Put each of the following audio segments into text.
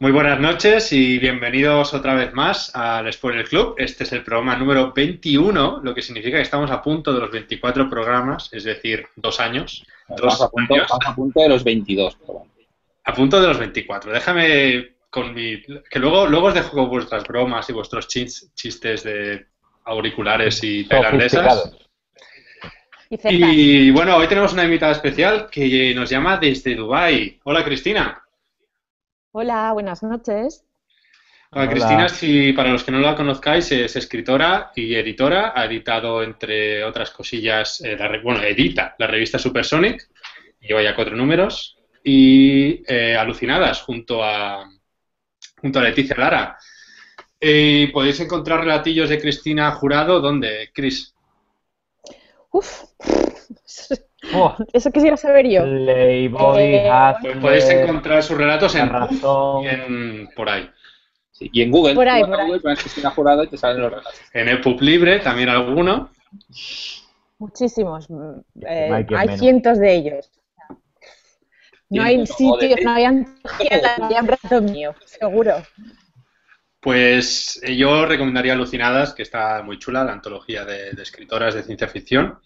Muy buenas noches y bienvenidos otra vez más al Spoiler Club. Este es el programa número 21, lo que significa que estamos a punto de los 24 programas, es decir, dos años. Vamos a, punto, años. a punto de los 22. pero bueno. A punto de los 24. Déjame con mi... que luego, luego os dejo con vuestras bromas y vuestros chis- chistes de auriculares y tailandesas. Y Y bueno, hoy tenemos una invitada especial que nos llama desde Dubai. Hola Cristina. Hola, buenas noches. Hola, Hola. Cristina, si para los que no la conozcáis, es escritora y editora. Ha editado, entre otras cosillas, eh, la re- bueno, edita la revista Supersonic, lleva ya cuatro números, y eh, Alucinadas, junto a, junto a Leticia Lara. Eh, podéis encontrar relatillos de Cristina Jurado, ¿dónde, Cris? Uf, Oh, eso quisiera saber yo. Playboy, Eh, Podéis encontrar sus relatos La en, Razón. y en- por ahí. Sí, Y en Google, Por ahí, por ahí. Google, pones Cristina Jurado y te salen los relatos. En EPUB Libre también alguno. Muchísimos. eh, hay menos. cientos de ellos. No hay joder. no hay hay abrazo mío, seguro. Pues eh, yo recomendaría Alucinadas, que está muy chula, la antología de, de escritoras de ciencia ficción.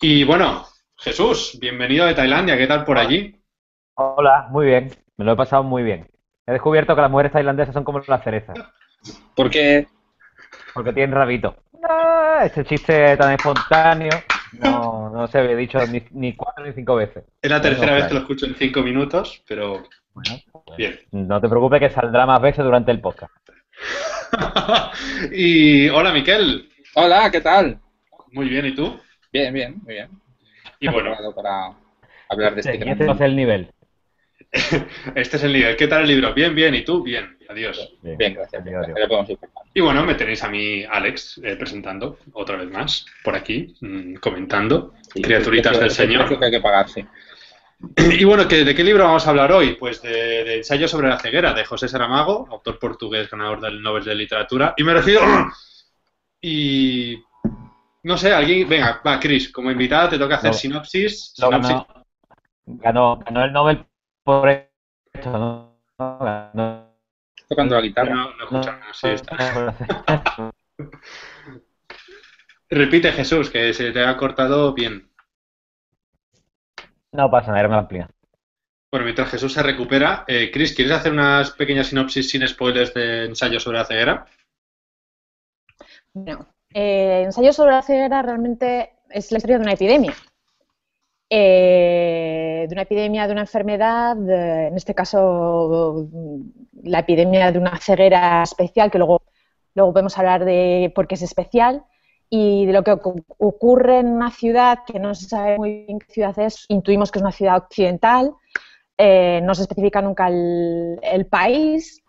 Y bueno, Jesús, bienvenido de Tailandia, ¿qué tal por allí? Hola, muy bien. Me lo he pasado muy bien. He descubierto que las mujeres tailandesas son como las cerezas, Porque porque tienen rabito. Ah, este chiste tan espontáneo no, no se había dicho ni, ni cuatro ni cinco veces. Es la tercera No, vez que lo escucho en cinco minutos, pero Bueno, pues, bien. no te preocupes que saldrá más veces durante el podcast. y hola, Miquel. Hola, ¿qué tal? Muy bien, ¿y tú? Bien, bien, muy bien. Y bueno, para hablar de este Sí, gran este es el nivel. este es el nivel. ¿Qué tal el libro? Bien, bien, ¿y tú? Bien, adiós. Bien, gracias. Ir preparando. Y bueno, me tenéis a mí, Alex, eh, presentando otra vez más, por aquí, mm, comentando. Sí, Criaturitas el del Señor. que hay que pagar, sí. Y bueno, ¿qué- ¿de qué libro vamos a hablar hoy? Pues de, de Ensayo sobre la ceguera, de José Saramago, autor portugués, ganador del Nobel de Literatura. Y me refiero... Y... No sé, alguien... Venga, va, Chris, como invitada te toca hacer No. sinopsis. Sinopsis. ganó, ganó, ganó el Nobel por esto, ¿no? No, ganó- Tocando la guitarra. No, no escuchamos, sí, está. no, Repite, Jesús, que se te ha cortado bien. no pasa nada, era una amplía. Bueno, mientras Jesús se recupera, eh, Chris, ¿quieres hacer unas pequeñas sinopsis sin spoilers de Ensayo sobre la ceguera? Bueno, eh, ensayo sobre la ceguera realmente es la historia de una epidemia. Eh, de una epidemia, de una enfermedad, en este caso la epidemia de una ceguera especial, que luego, luego podemos hablar de por qué es especial, y de lo que ocu- ocurre en una ciudad que no se sabe muy bien qué ciudad es, intuimos que es una ciudad occidental, eh, no se especifica nunca el país,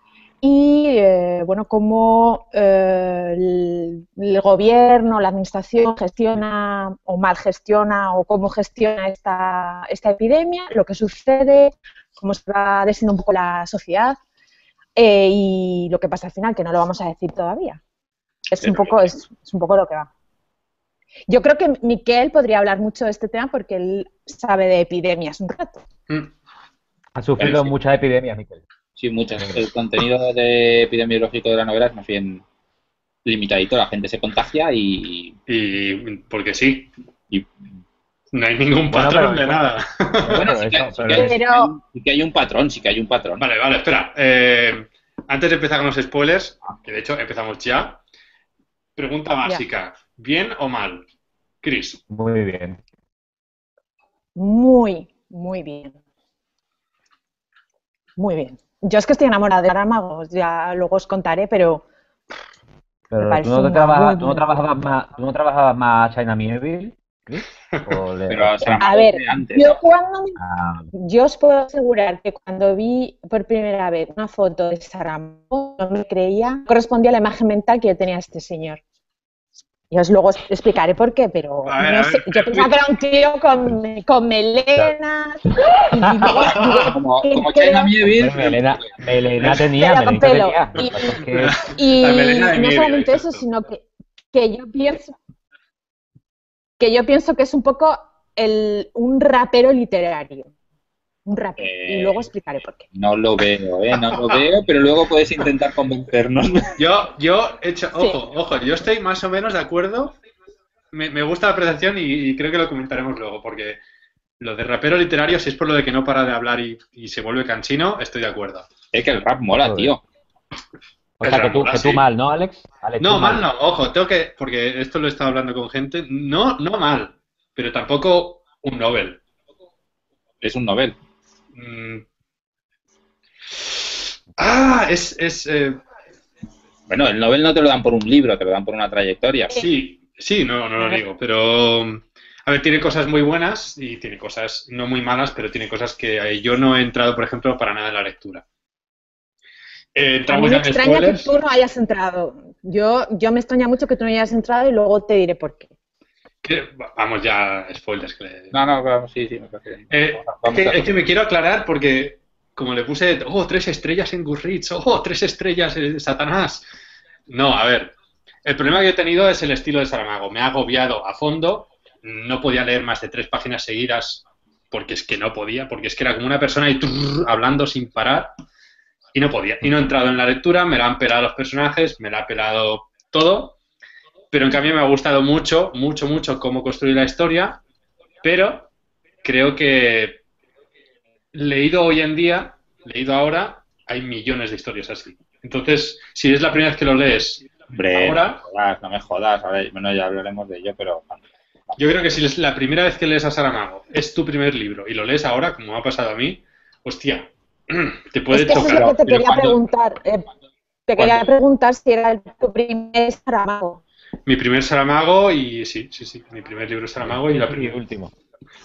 y eh, bueno, cómo eh, el, el gobierno, la administración gestiona o mal gestiona o cómo gestiona esta, esta epidemia, lo que sucede, cómo se va destinando un poco la sociedad eh, y lo que pasa al final, que no lo vamos a decir todavía. Es un poco, es, es un poco lo que va. Yo creo que Miquel podría hablar mucho de este tema porque él sabe de epidemias un rato. Mm. Ha sufrido Sí. muchas epidemias, Miquel. Sí, muchas. El contenido de epidemiológico de la novela es más bien limitadito. La gente se contagia y, Y porque sí, y- no hay ningún Bueno, patrón pero- de nada. bueno, que, que hay, sí que hay un patrón, sí que hay un patrón. Vale, vale, espera. Eh, antes de empezar con los spoilers, que de hecho empezamos ya, pregunta básica. ¿Bien o mal? Chris. Muy bien. Muy, muy bien. Muy bien. Yo es que estoy enamorada de Saramago, ya luego os contaré, pero Pero tú no, te tú trabajabas más, tú no trabajabas más China Mieville, Chris? ¿O le- Pero Saramago A ver, antes. yo cuando Ah, yo os puedo asegurar que cuando vi por primera vez una foto de Saramago, no me creía, correspondía a la imagen mental que yo tenía de este señor. Y os luego explicaré por qué, pero ver, no a sé, ver, yo pensaba que era un tío con, con melenas. y luego- Como, y como China Hombre, Melena, Melena tenía, Pero con Melenita pelo. tenía. Y- Y melena no solamente eso, sino que, que yo pienso que yo pienso que es un poco el, un rapero literario. Un rapero. Eh, Y luego explicaré por qué. No lo veo, ¿eh? No lo veo, pero luego puedes intentar convencernos. Yo, yo he hecho, ojo, ojo, yo estoy más o menos de acuerdo. Me, me gusta la apreciación y, y creo que lo comentaremos luego, porque lo de rapero literario, si es por lo de que no para de hablar y, y se vuelve cansino, estoy de acuerdo. Es que el rap mola, Joder. tío. O sea, que tú, que tú mal, ¿no, Alex? Alex, No, mal no, ojo, tengo que, porque esto lo he estado hablando con gente, no, no mal, pero tampoco un Nobel. Es un novel. Mm. Ah, es, es eh, Bueno, el novel no te lo dan por un libro, te lo dan por una trayectoria. sí, sí, no, no lo niego, pero a ver, tiene cosas muy buenas y tiene cosas no muy malas, pero tiene cosas que eh, yo no he entrado, por ejemplo, para nada en la lectura. Eh, A mí entramos me extraña que tú no hayas entrado. Yo, yo me extraña mucho que tú no hayas entrado y luego te diré por qué. Vamos ya, spoilers. que le- No, no, claro, sí, sí, me parece bien. Eh, Vamos es, vamos que, a- es que me quiero aclarar porque, como le puse, oh, tres estrellas en Goodreads, oh, tres estrellas en Satanás. No, a ver, el problema que he tenido es el estilo de Saramago. Me ha agobiado a fondo, no podía leer más de tres páginas seguidas porque es que no podía, porque es que era como una persona y trrr, hablando sin parar y no podía. Y no he entrado en la lectura, me la han pelado los personajes, me la ha pelado todo, pero en cambio me ha gustado mucho, mucho, mucho cómo construir la historia, pero creo que leído hoy en día, leído ahora, hay millones de historias así. Entonces, si es la primera vez que lo lees, Hombre, ahora- no me jodas, no me jodas. A ver, bueno, ya hablaremos de ello, pero... yo creo que si es la primera vez que lees a Saramago, es tu primer libro y lo lees ahora, como me ha pasado a mí, hostia, te puede es que eso es chocar. lo que te quería cuando- preguntar. eh, te quería preguntar si era el- tu primer Saramago. Mi primer Saramago y sí, sí, sí, mi primer libro Saramago y la primera. último.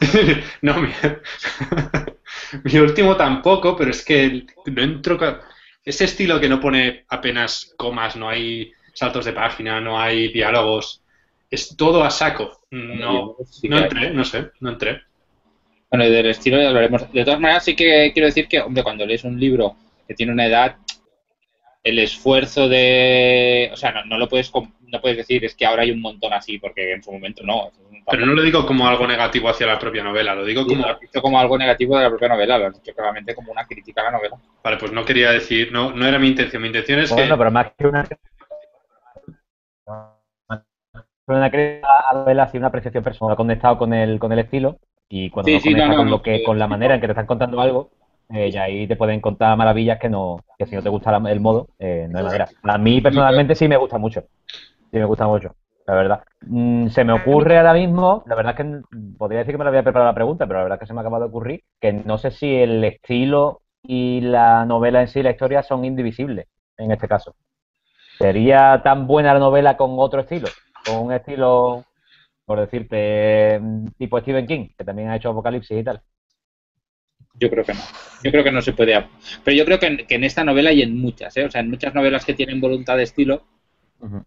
no, mi, mi último tampoco, pero es que no entro. ca- Ese estilo que no pone apenas comas, no hay saltos de página, no hay diálogos, es todo a saco. No, no entré, no sé, no entré. Bueno, y del estilo ya hablaremos. De todas maneras, sí que quiero decir que, hombre, cuando lees un libro que tiene una edad, el esfuerzo de... O sea, no, no lo puedes com- no puedes decir es que ahora hay un montón así, porque en su momento no. Pero no lo digo como algo negativo hacia la propia novela, lo digo Sí, como. lo has dicho como algo negativo de la propia novela, lo has dicho claramente como una crítica a la novela. Vale, pues no quería decir, no, no era mi intención. Mi intención es Bueno, que. pero más que una. Una crítica a la novela, sí, una apreciación personal. Ha conectado con el, con el estilo y cuando Sí, no sí, conecta no, no, con, lo que, con la manera en que te están contando algo, eh, y ahí te pueden contar maravillas que no que si no te gusta la- el modo, eh, no hay manera. A mí personalmente sí me gusta mucho. Sí me gusta mucho, la verdad. Mm, se me ocurre ahora mismo, la verdad es que podría decir que me lo había preparado la pregunta, pero la verdad es que se me acaba de ocurrir que no sé si el estilo y la novela en sí, la historia, son indivisibles en este caso. ¿Sería tan buena la novela con otro estilo? Con un estilo, por decirte, mm, tipo Stephen King, que también ha hecho Apocalipsis y tal. Yo creo que no. Yo creo que no se puede. Pero yo creo que en, que en esta novela y en muchas, ¿eh? O sea, en muchas novelas que tienen voluntad de estilo,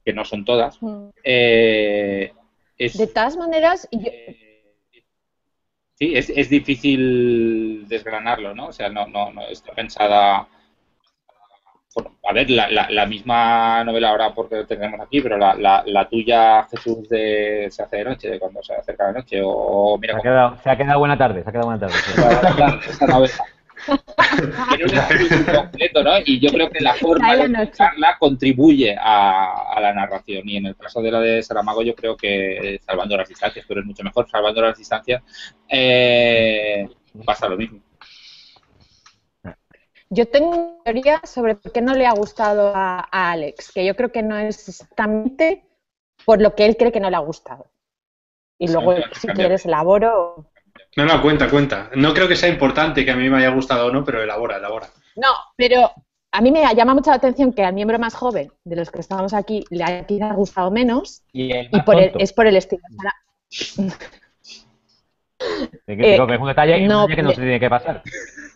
Que no son todas, eh, es, De todas maneras, yo- eh, sí, es, es difícil desgranarlo, ¿no? O sea, no, no, no está pensada. bueno, a ver, la, la, la misma novela ahora porque lo tenemos aquí, pero la, la, la tuya, Jesús, de Se hace de noche, de cuando se acerca la noche, o, o Se mira ha, quedado, se ha quedado buena tarde, se ha quedado buena tarde. sí. Claro, esta novela. Y yo creo que la forma de contarla contribuye a, a la narración. Y en el caso de la de Saramago, yo creo que eh, salvando las distancias, pero es mucho mejor salvando las distancias, eh, pasa lo mismo. yo tengo una teoría sobre por qué no le ha gustado a, a Alex, que yo creo que no es exactamente por lo que él cree que no le ha gustado. Y Sí, luego, claro, si quieres, elaboro. No, no, cuenta, cuenta. No creo que sea importante que a mí me haya gustado o no, pero elabora, elabora. No, pero a mí me llama mucho la atención que al miembro más joven de los que estamos aquí le haya quizás gustado menos Y, el y más por el- es por el estilo. Digo eh, que es un detalle, un no, detalle que no se tiene que pasar.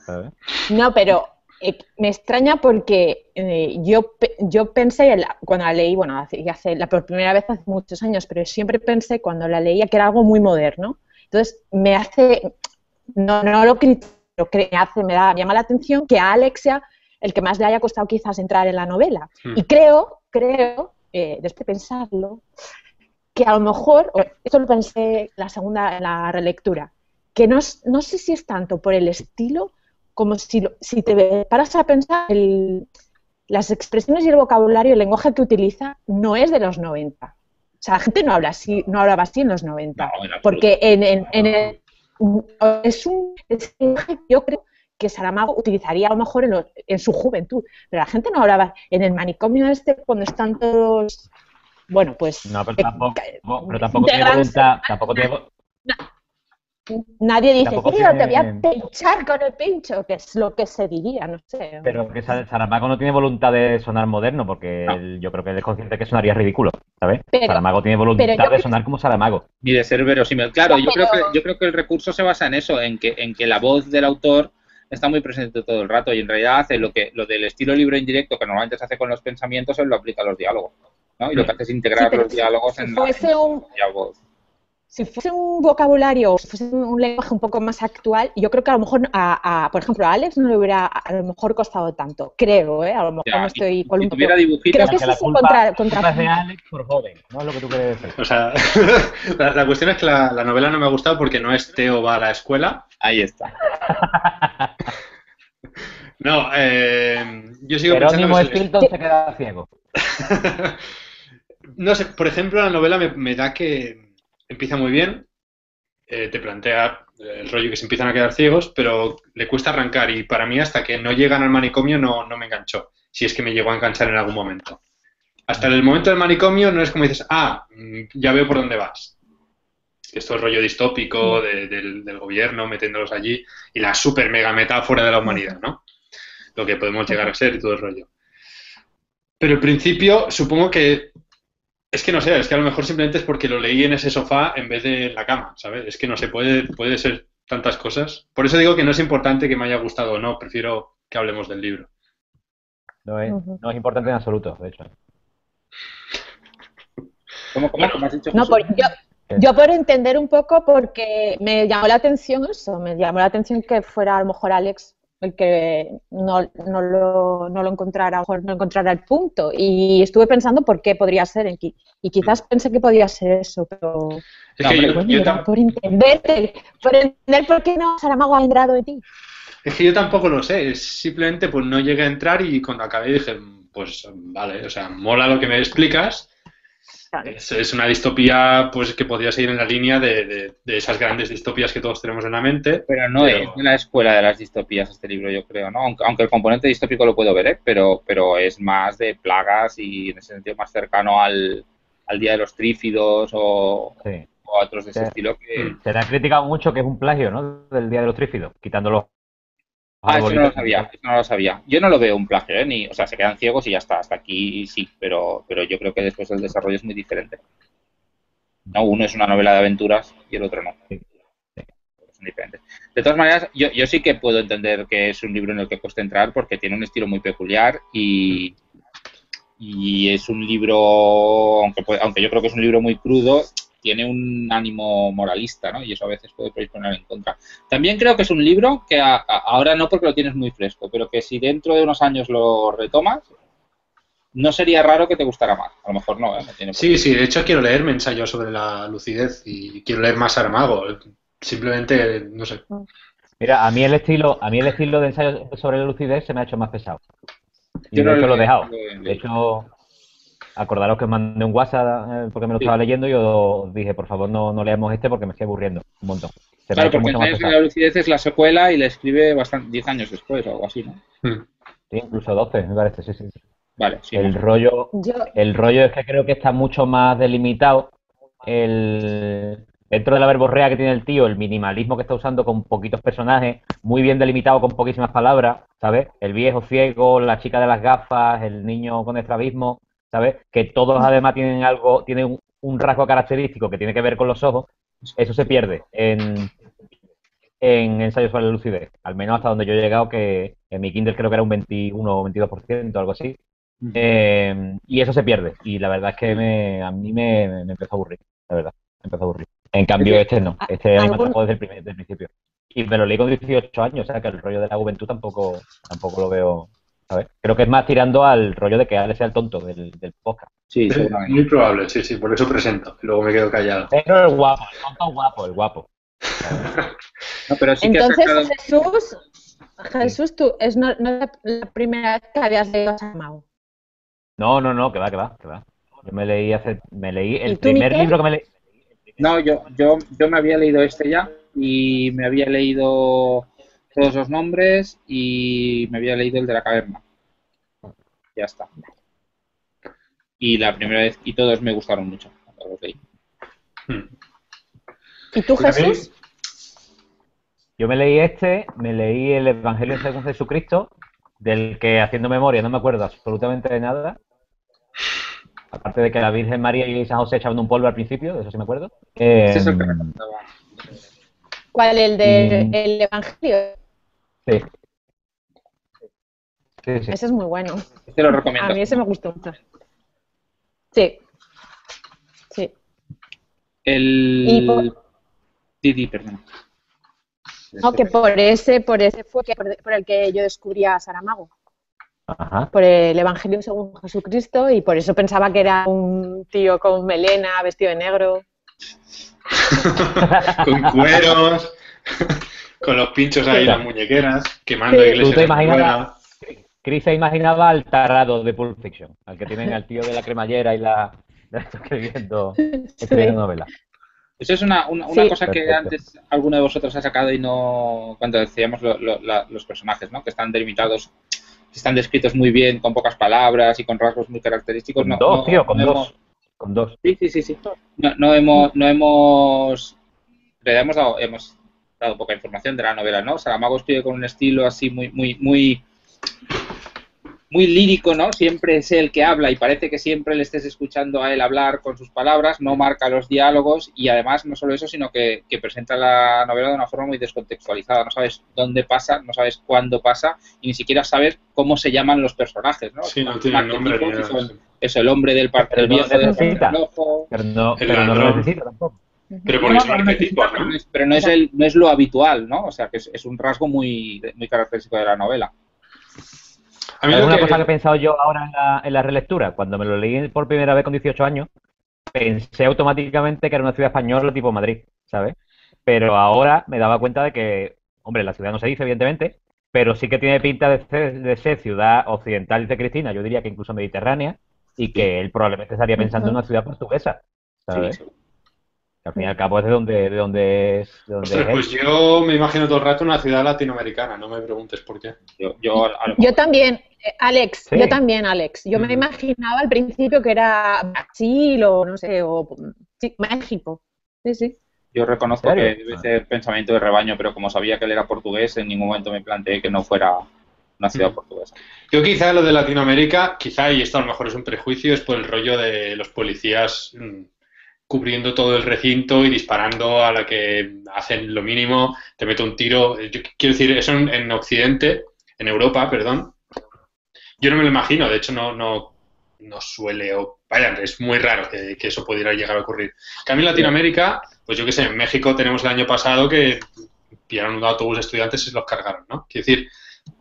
¿sabes? No, pero eh, me extraña porque eh, yo, yo pensé, la- cuando la leí, bueno, hace, hace- la por primera vez hace muchos años, pero siempre pensé cuando la leía que era algo muy moderno. Entonces, me hace, no, no lo critico, me, hace, me, da, me llama la atención que a Alex sea el que más le haya costado quizás entrar en la novela. Hmm. Y creo, creo, eh, después de pensarlo, que a lo mejor, esto lo pensé la segunda, en la relectura, que no, no sé si es tanto por el estilo como si, lo- si te paras a pensar, el- las expresiones y el vocabulario, el lenguaje que utiliza no es de los 90. O sea, la gente no habla así, no hablaba así en los 90. No, en absoluto. Porque en, en- en el- es un es un lenguaje que yo creo que Saramago utilizaría a lo mejor en, los- en su juventud, pero la gente no hablaba en el manicomio este cuando están todos, bueno, pues No, pero eh, tampoco, ca- pero tampoco tiene voluntad, tampoco tiene, Nadie dice, tío, te voy a pinchar con el pincho, que es lo que se diría, no sé. pero que Sa- Saramago no tiene voluntad de sonar moderno, porque No. él- yo creo que él es consciente que sonaría ridículo, ¿sabes? Pero- Saramago tiene voluntad de sonar como Saramago. Ni de ser verosímil. Claro, yo creo, que, yo creo que el recurso se basa en eso, en que, en que la voz del autor está muy presente todo el rato y en realidad hace lo que lo del estilo libro indirecto que normalmente se hace con los pensamientos, él lo aplica a los diálogos. ¿no? Y lo que hace es integrar Sí, los diálogos si en fuese la, un- la voz. Si fuese un vocabulario si fuese un lenguaje un poco más actual, yo creo que a lo mejor, a, a- por ejemplo, a Alex no le hubiera a lo mejor costado tanto, creo, ¿eh? A lo mejor Ya, no estoy y con si un tuviera poco... dibujitos, Creo que sí la culpa, contra- culpa contra- es de Alex por joven, no es lo que tú quieres decir. O sea, la, la cuestión es que la, la novela no me ha gustado porque no es Teo va a la escuela. ahí está. No, eh, yo sigo Jerónimo pensando que se se queda ciego. no sé, por ejemplo, la novela me, me da que empieza muy bien, eh, te plantea el rollo que se empiezan a quedar ciegos, pero le cuesta arrancar y para mí hasta que no llegan al manicomio no, no me enganchó, si es que me llegó a enganchar en algún momento. Hasta el momento del manicomio no es como dices, ah, mm, ya veo por dónde vas. Esto es rollo distópico de- del, del gobierno metiéndolos allí y la super mega metáfora de la humanidad, ¿no? Lo que podemos llegar a ser y todo el rollo. Pero al principio supongo que es que no sé, es que a lo mejor simplemente es porque lo leí en ese sofá en vez de en la cama, ¿sabes? Es que no sé, puede, puede ser tantas cosas. Por eso digo que no es importante que me haya gustado o no, prefiero que hablemos del libro. No es, no es importante en absoluto, de hecho. ¿Cómo, cómo, cómo has dicho? No, por- yo, yo por entender un poco, porque me llamó la atención eso, me llamó la atención que fuera a lo mejor Alex el que no, no lo, no lo encontrara, mejor no encontrara el punto. Y estuve pensando por qué podría ser, en qui- y quizás pensé que podía ser eso, pero Es que yo, bueno, yo tam- por entenderte, por entender por qué no Saramago ha entrado de ti. es que yo tampoco lo sé, simplemente pues no llegué a entrar y cuando acabé dije, pues vale, o sea, mola lo que me explicas. Es, es una distopía pues que podría seguir en la línea de, de- de esas grandes distopías que todos tenemos en la mente. Pero no Pero- es de la escuela de las distopías este libro, yo creo, ¿no? Aunque, aunque el componente distópico lo puedo ver, ¿eh? Pero, pero es más de plagas y en ese sentido más cercano al, al Día de los Trífidos o, Sí. o a otros de ese Sí. estilo que... Se te ha criticado mucho que es un plagio, ¿no? Del Día de los Trífidos, quitando los Ah, eso no lo sabía, eso no lo sabía. Yo no lo veo un plagio, ¿eh? Ni, o sea, se quedan ciegos y ya está, hasta aquí sí, pero, pero yo creo que después el desarrollo es muy diferente. No, uno es una novela de aventuras y el otro no. Sí. Son diferentes. De todas maneras, yo, yo sí que puedo entender que es un libro en el que cuesta entrar porque tiene un estilo muy peculiar y, y es un libro, aunque, aunque yo creo que es un libro muy crudo, tiene un ánimo moralista, ¿no? Y eso a veces puede predisponer en contra. También creo que es un libro que a- a- ahora no porque lo tienes muy fresco, pero que si dentro de unos años lo retomas, no sería raro que te gustara más. A lo mejor no, ¿eh? No tiene Sí, sí, de hecho quiero leerme ensayo sobre la lucidez y quiero leer más Saramago. Simplemente, no sé. Mira, a mí el estilo, a mí el estilo de ensayo sobre la lucidez se me ha hecho más pesado. Y Yo no de hecho lo he dejado. De hecho, acordaros que os mandé un WhatsApp eh, porque me lo Sí. estaba leyendo y os dije, por favor, no, no leamos este porque me estoy aburriendo un montón. Se Claro, porque Ensayos de la lucidez es la secuela y la escribe bastante 10 años después o algo así, ¿no? Hmm. Sí, incluso 12, me parece, sí, sí. sí. Vale, sí. El rollo, Yo, el rollo es que creo que está mucho más delimitado el dentro de la verborrea que tiene el tío, el minimalismo que está usando con poquitos personajes, muy bien delimitado con poquísimas palabras, ¿sabes? El viejo ciego, la chica de las gafas, el niño con estrabismo, ¿sabes? Que todos además tienen algo, tienen un, rasgo característico que tiene que ver con los ojos, eso se pierde en, en ensayos sobre la lucidez, al menos hasta donde yo he llegado, que en mi Kindle creo que era un 21 o 22%, algo así. Eh, y eso se pierde. Y la verdad es que me, a mí me, me empezó a aburrir, la verdad. Me empezó a aburrir. En cambio, este no. Este me ¿Algún- atrapó desde el, primer- desde el principio. Y me lo leí con 18 años, o sea que el rollo de la juventud tampoco, tampoco lo veo. ¿Sabes? Creo que es más tirando al rollo de que Ale sea el tonto del, del podcast. Sí, muy probable, sí, sí, por eso presento. y Luego me quedo callado. Pero el guapo, el tonto guapo, el guapo. No, pero sí que has Entonces, sacado- Jesús, Jesús, tú, es no, no es la primera vez que habías leído a Saramago. No, no, no, que va, que va, que va. Yo me leí hace, me leí ¿Y el tú, primer Miquel? libro que me leí. No, yo, yo, yo me había leído este ya y me había leído todos los nombres y me había leído el de la caverna. Ya está. Y la primera vez, y todos me gustaron mucho cuando los leí. Hmm. ¿Y tú, Jesús? Yo me leí este, me leí el Evangelio según Jesucristo, del que haciendo memoria no me acuerdo absolutamente de nada. Aparte de que la Virgen María y San José echaban un polvo al principio, de eso sí me acuerdo. Es que Eh. ¿Cuál? ¿El del Mm. el Evangelio? sí. Sí, sí. Ese es muy bueno. Este lo recomiendo. A mí ese me gustó mucho. Sí. Sí. El... Y por- Didi, perdón. No, que por ese, por ese fue que- por, el que yo descubrí a Saramago. Ajá. Por el Evangelio según Jesucristo y por eso pensaba que era un tío con melena, vestido de negro. con cueros, con los pinchos ahí, las muñequeras, quemando Sí. iglesias. ¿Tú te imaginas? Chris se imaginaba al tarado de Pulp Fiction, al que tienen al tío de la cremallera y la escribiendo, escribiendo novelas. Eso es una, una, una Sí. cosa que Perfecto. antes alguno de vosotros ha sacado y no. Cuando decíamos lo- lo- la- los personajes, ¿no? Que están delimitados, que están descritos muy bien, con pocas palabras y con rasgos muy característicos. Con no, dos, no- tío, con no dos. hemos- Con dos. Sí, sí, sí, sí. No, no hemos, no hemos, realidad hemos dado, hemos dado poca información de la novela, ¿no? Saramago escribe con un estilo así muy, muy, muy, muy lírico, ¿no? Siempre es el que habla y parece que siempre le estés escuchando a él hablar con sus palabras, no marca los diálogos y además no solo eso, sino que, que presenta la novela de una forma muy descontextualizada. No sabes dónde pasa, no sabes cuándo pasa y ni siquiera sabes cómo se llaman los personajes, ¿no? Sí, no tiene nombre nada. son- eso, el hombre del no viejo del necesita. ojo. Pero no, El pero no lo necesita tampoco. Pero No, porque no, son no arquetipos, necesita, ¿no? pero no es- Pero no es, el, no es lo habitual, ¿no? O sea, que es, es un rasgo muy, muy característico de la novela. A mí Es una que- cosa que he pensado yo ahora en la, en la relectura. Cuando me lo leí por primera vez con 18 años, pensé automáticamente que era una ciudad española tipo Madrid, ¿sabes? Pero ahora me daba cuenta de que, hombre, la ciudad no se dice, evidentemente, pero sí que tiene pinta de ser, de ser ciudad occidental, dice Cristina, yo diría que incluso mediterránea, y que él probablemente estaría pensando en una ciudad portuguesa, ¿sabes? Sí, Que al fin y al cabo es de donde, de donde es. De donde Ostras, es pues yo me imagino todo el rato una ciudad latinoamericana, no me preguntes por qué. yo, yo, a lo Yo también, Alex, Sí. yo también, Alex. Yo me Ujú. imaginaba al principio que era Brasil o no sé, o sí, México. Sí, sí. yo reconozco ¿En que debe ser pensamiento de rebaño, pero como sabía que él era portugués, en ningún momento me planteé que no fuera una ciudad Mm. portuguesa. Yo quizá lo de Latinoamérica, quizá, y esto a lo mejor es un prejuicio, es por el rollo de los policías mm, cubriendo todo el recinto y disparando a la que hacen lo mínimo, te meto un tiro. Yo quiero decir, eso en, en Occidente, en Europa, perdón, yo no me lo imagino, de hecho no, no, no suele, o vaya, es muy raro que, que eso pudiera llegar a ocurrir. Cambio en Latinoamérica, pues yo qué sé, en México tenemos el año pasado que pillaron un autobús de estudiantes y se los cargaron, ¿no? Quiero decir,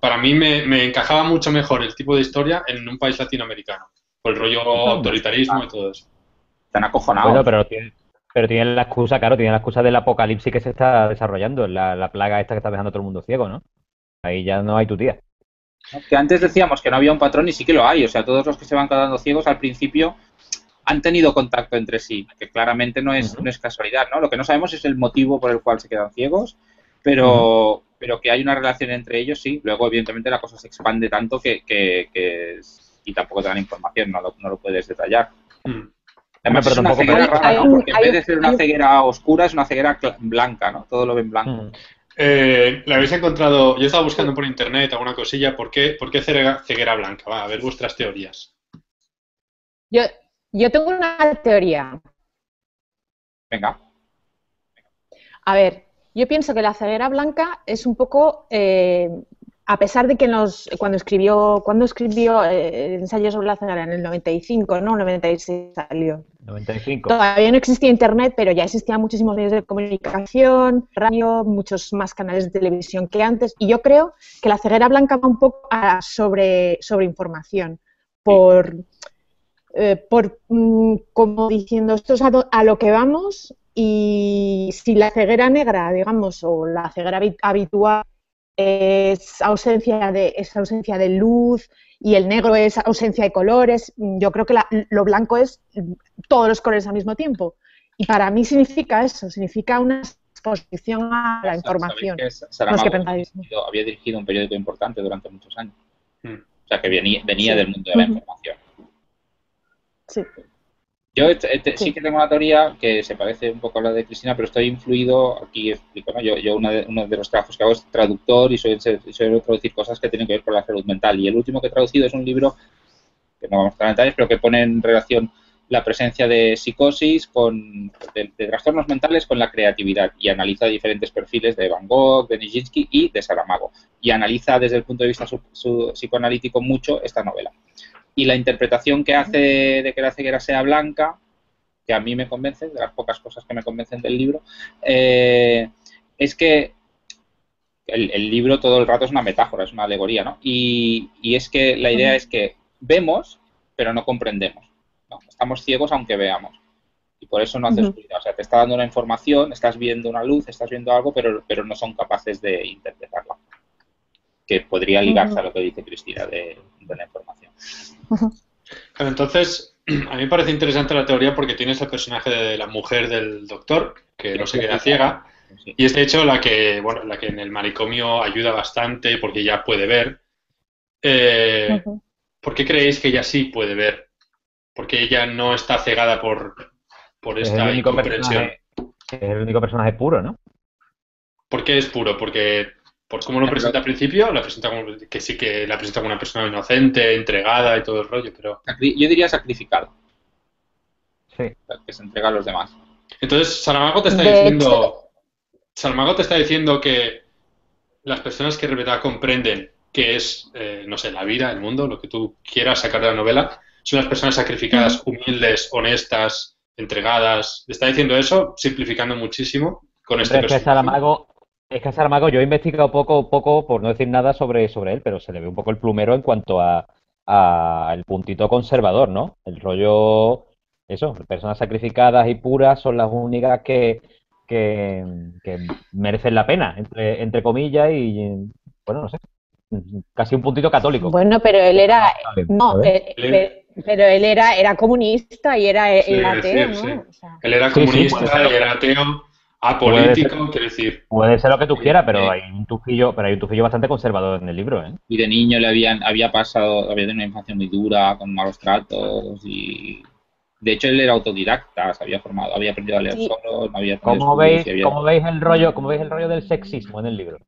para mí me, me encajaba mucho mejor el tipo de historia en un país latinoamericano, por el rollo autoritarismo y todo eso. Están acojonados. Bueno, pero tiene, pero tiene la excusa, claro, tiene la excusa del apocalipsis que se está desarrollando, la, la plaga esta que está dejando todo el mundo ciego, ¿no? Ahí ya no hay tu tía. Que antes decíamos que no había un patrón y sí que lo hay. O sea, todos los que se van quedando ciegos al principio han tenido contacto entre sí, que claramente no es, Ujú. no es casualidad, ¿no? Lo que no sabemos es el motivo por el cual se quedan ciegos, pero, pero que hay una relación entre ellos, sí. Luego, evidentemente, la cosa se expande tanto que, que, que es- y tampoco te dan información, no lo, no lo puedes detallar. Mm. Además, pero es una ceguera Porque en vez de ser una un- ceguera oscura, es una ceguera blanca, ¿no? Todo lo ven blanco. Eh, ¿La habéis encontrado? Yo estaba buscando por internet alguna cosilla. ¿Por qué, por qué ceguera, ceguera blanca? Va, a ver vuestras teorías. Yo, yo tengo una teoría. Venga. A ver, yo pienso que la ceguera blanca es un poco, eh, a pesar de que nos, cuando escribió, cuando escribió eh, el ensayo sobre la ceguera en el 95, ¿no? 96 salió. 95. Todavía no existía internet, pero ya existían muchísimos medios de comunicación, radio, muchos más canales de televisión que antes. Y yo creo que la ceguera blanca va un poco a sobre, sobre información, por, eh, por mm, como diciendo, esto es a, do- a lo que vamos Y si la ceguera negra, digamos, o la ceguera habitual es ausencia de, es ausencia de luz y el negro es ausencia de colores, yo creo que lo blanco es todos los colores al mismo tiempo. Y para mí significa eso, significa una exposición a la información. había dirigido un periódico importante durante muchos años. Hmm. O sea, que venía, venía del mundo de la información. Sí. Yo sí. que tengo una teoría que se parece un poco a la de Cristina, pero estoy influido, aquí explico, ¿no? Yo, yo uno, de, uno de los trabajos que hago es traductor y soy, soy traducir cosas que tienen que ver con la salud mental. Y el último que he traducido es un libro, que no vamos a entrar en detalles, pero que pone en relación la presencia de psicosis, con, de, trastornos mentales con la creatividad y analiza diferentes perfiles de Van Gogh, de Nijinsky y de Saramago. Y analiza desde el punto de vista psicoanalítico mucho esta novela. Y la interpretación que hace de que la ceguera sea blanca, que a mí me convence, de las pocas cosas que me convencen del libro, eh, es que el, libro todo el rato es una metáfora, es una alegoría, ¿no? Y, es que la idea es que vemos, pero no comprendemos. Estamos ciegos aunque veamos. Y por eso no haces uh O sea, te está dando una información, estás viendo una luz, estás viendo algo, pero, pero no son capaces de interpretarla. Que podría ligarse a lo que dice Cristina de la información entonces, a mí me parece interesante la teoría porque tienes el personaje de la mujer del doctor, que no se queda ciega, y es de hecho la que, bueno, la que en el manicomio ayuda bastante porque ya puede ver. Eh, ¿Por qué creéis que ella sí puede ver? Porque ella no está cegada por, por esta incomprensión. Es el único personaje puro, ¿no? ¿Por qué es puro? Porque por cómo lo presenta al principio, la presenta como que sí que la presenta como una persona inocente, entregada y todo el rollo, pero... Yo diría sacrificado. Sí. Que se entrega a los demás. Entonces, Saramago te está diciendo... Saramago te está diciendo que las personas que de comprenden que es, eh, no sé, la vida, el mundo, lo que tú quieras sacar de la novela, son las personas sacrificadas, humildes, honestas, entregadas. ¿Está diciendo eso? Simplificando muchísimo con este personaje. Saramago, es que a Saramago yo he investigado poco, poco, por no decir nada sobre, sobre él, pero se le ve un poco el plumero en cuanto a, el puntito conservador, ¿no? El rollo, eso, personas sacrificadas y puras son las únicas que, que, merecen la pena, entre, entre comillas, y bueno, no sé, casi un puntito católico. Bueno, pero él era, no, eh, eh, pero él era, era comunista y era, ateo, ¿no? él era comunista y era ateo apolítico, quiero decir. Puede ser lo que tú quieras, pero hay un tufillo, pero hay un tufillo bastante conservador en el libro, ¿eh? Y de niño le habían, había pasado, había tenido una infancia muy dura, con malos tratos y de hecho él era autodidacta, se había formado, había aprendido a leer solo, no había ¿Cómo veis, ¿Cómo veis el rollo, cómo veis el rollo del sexismo en el libro?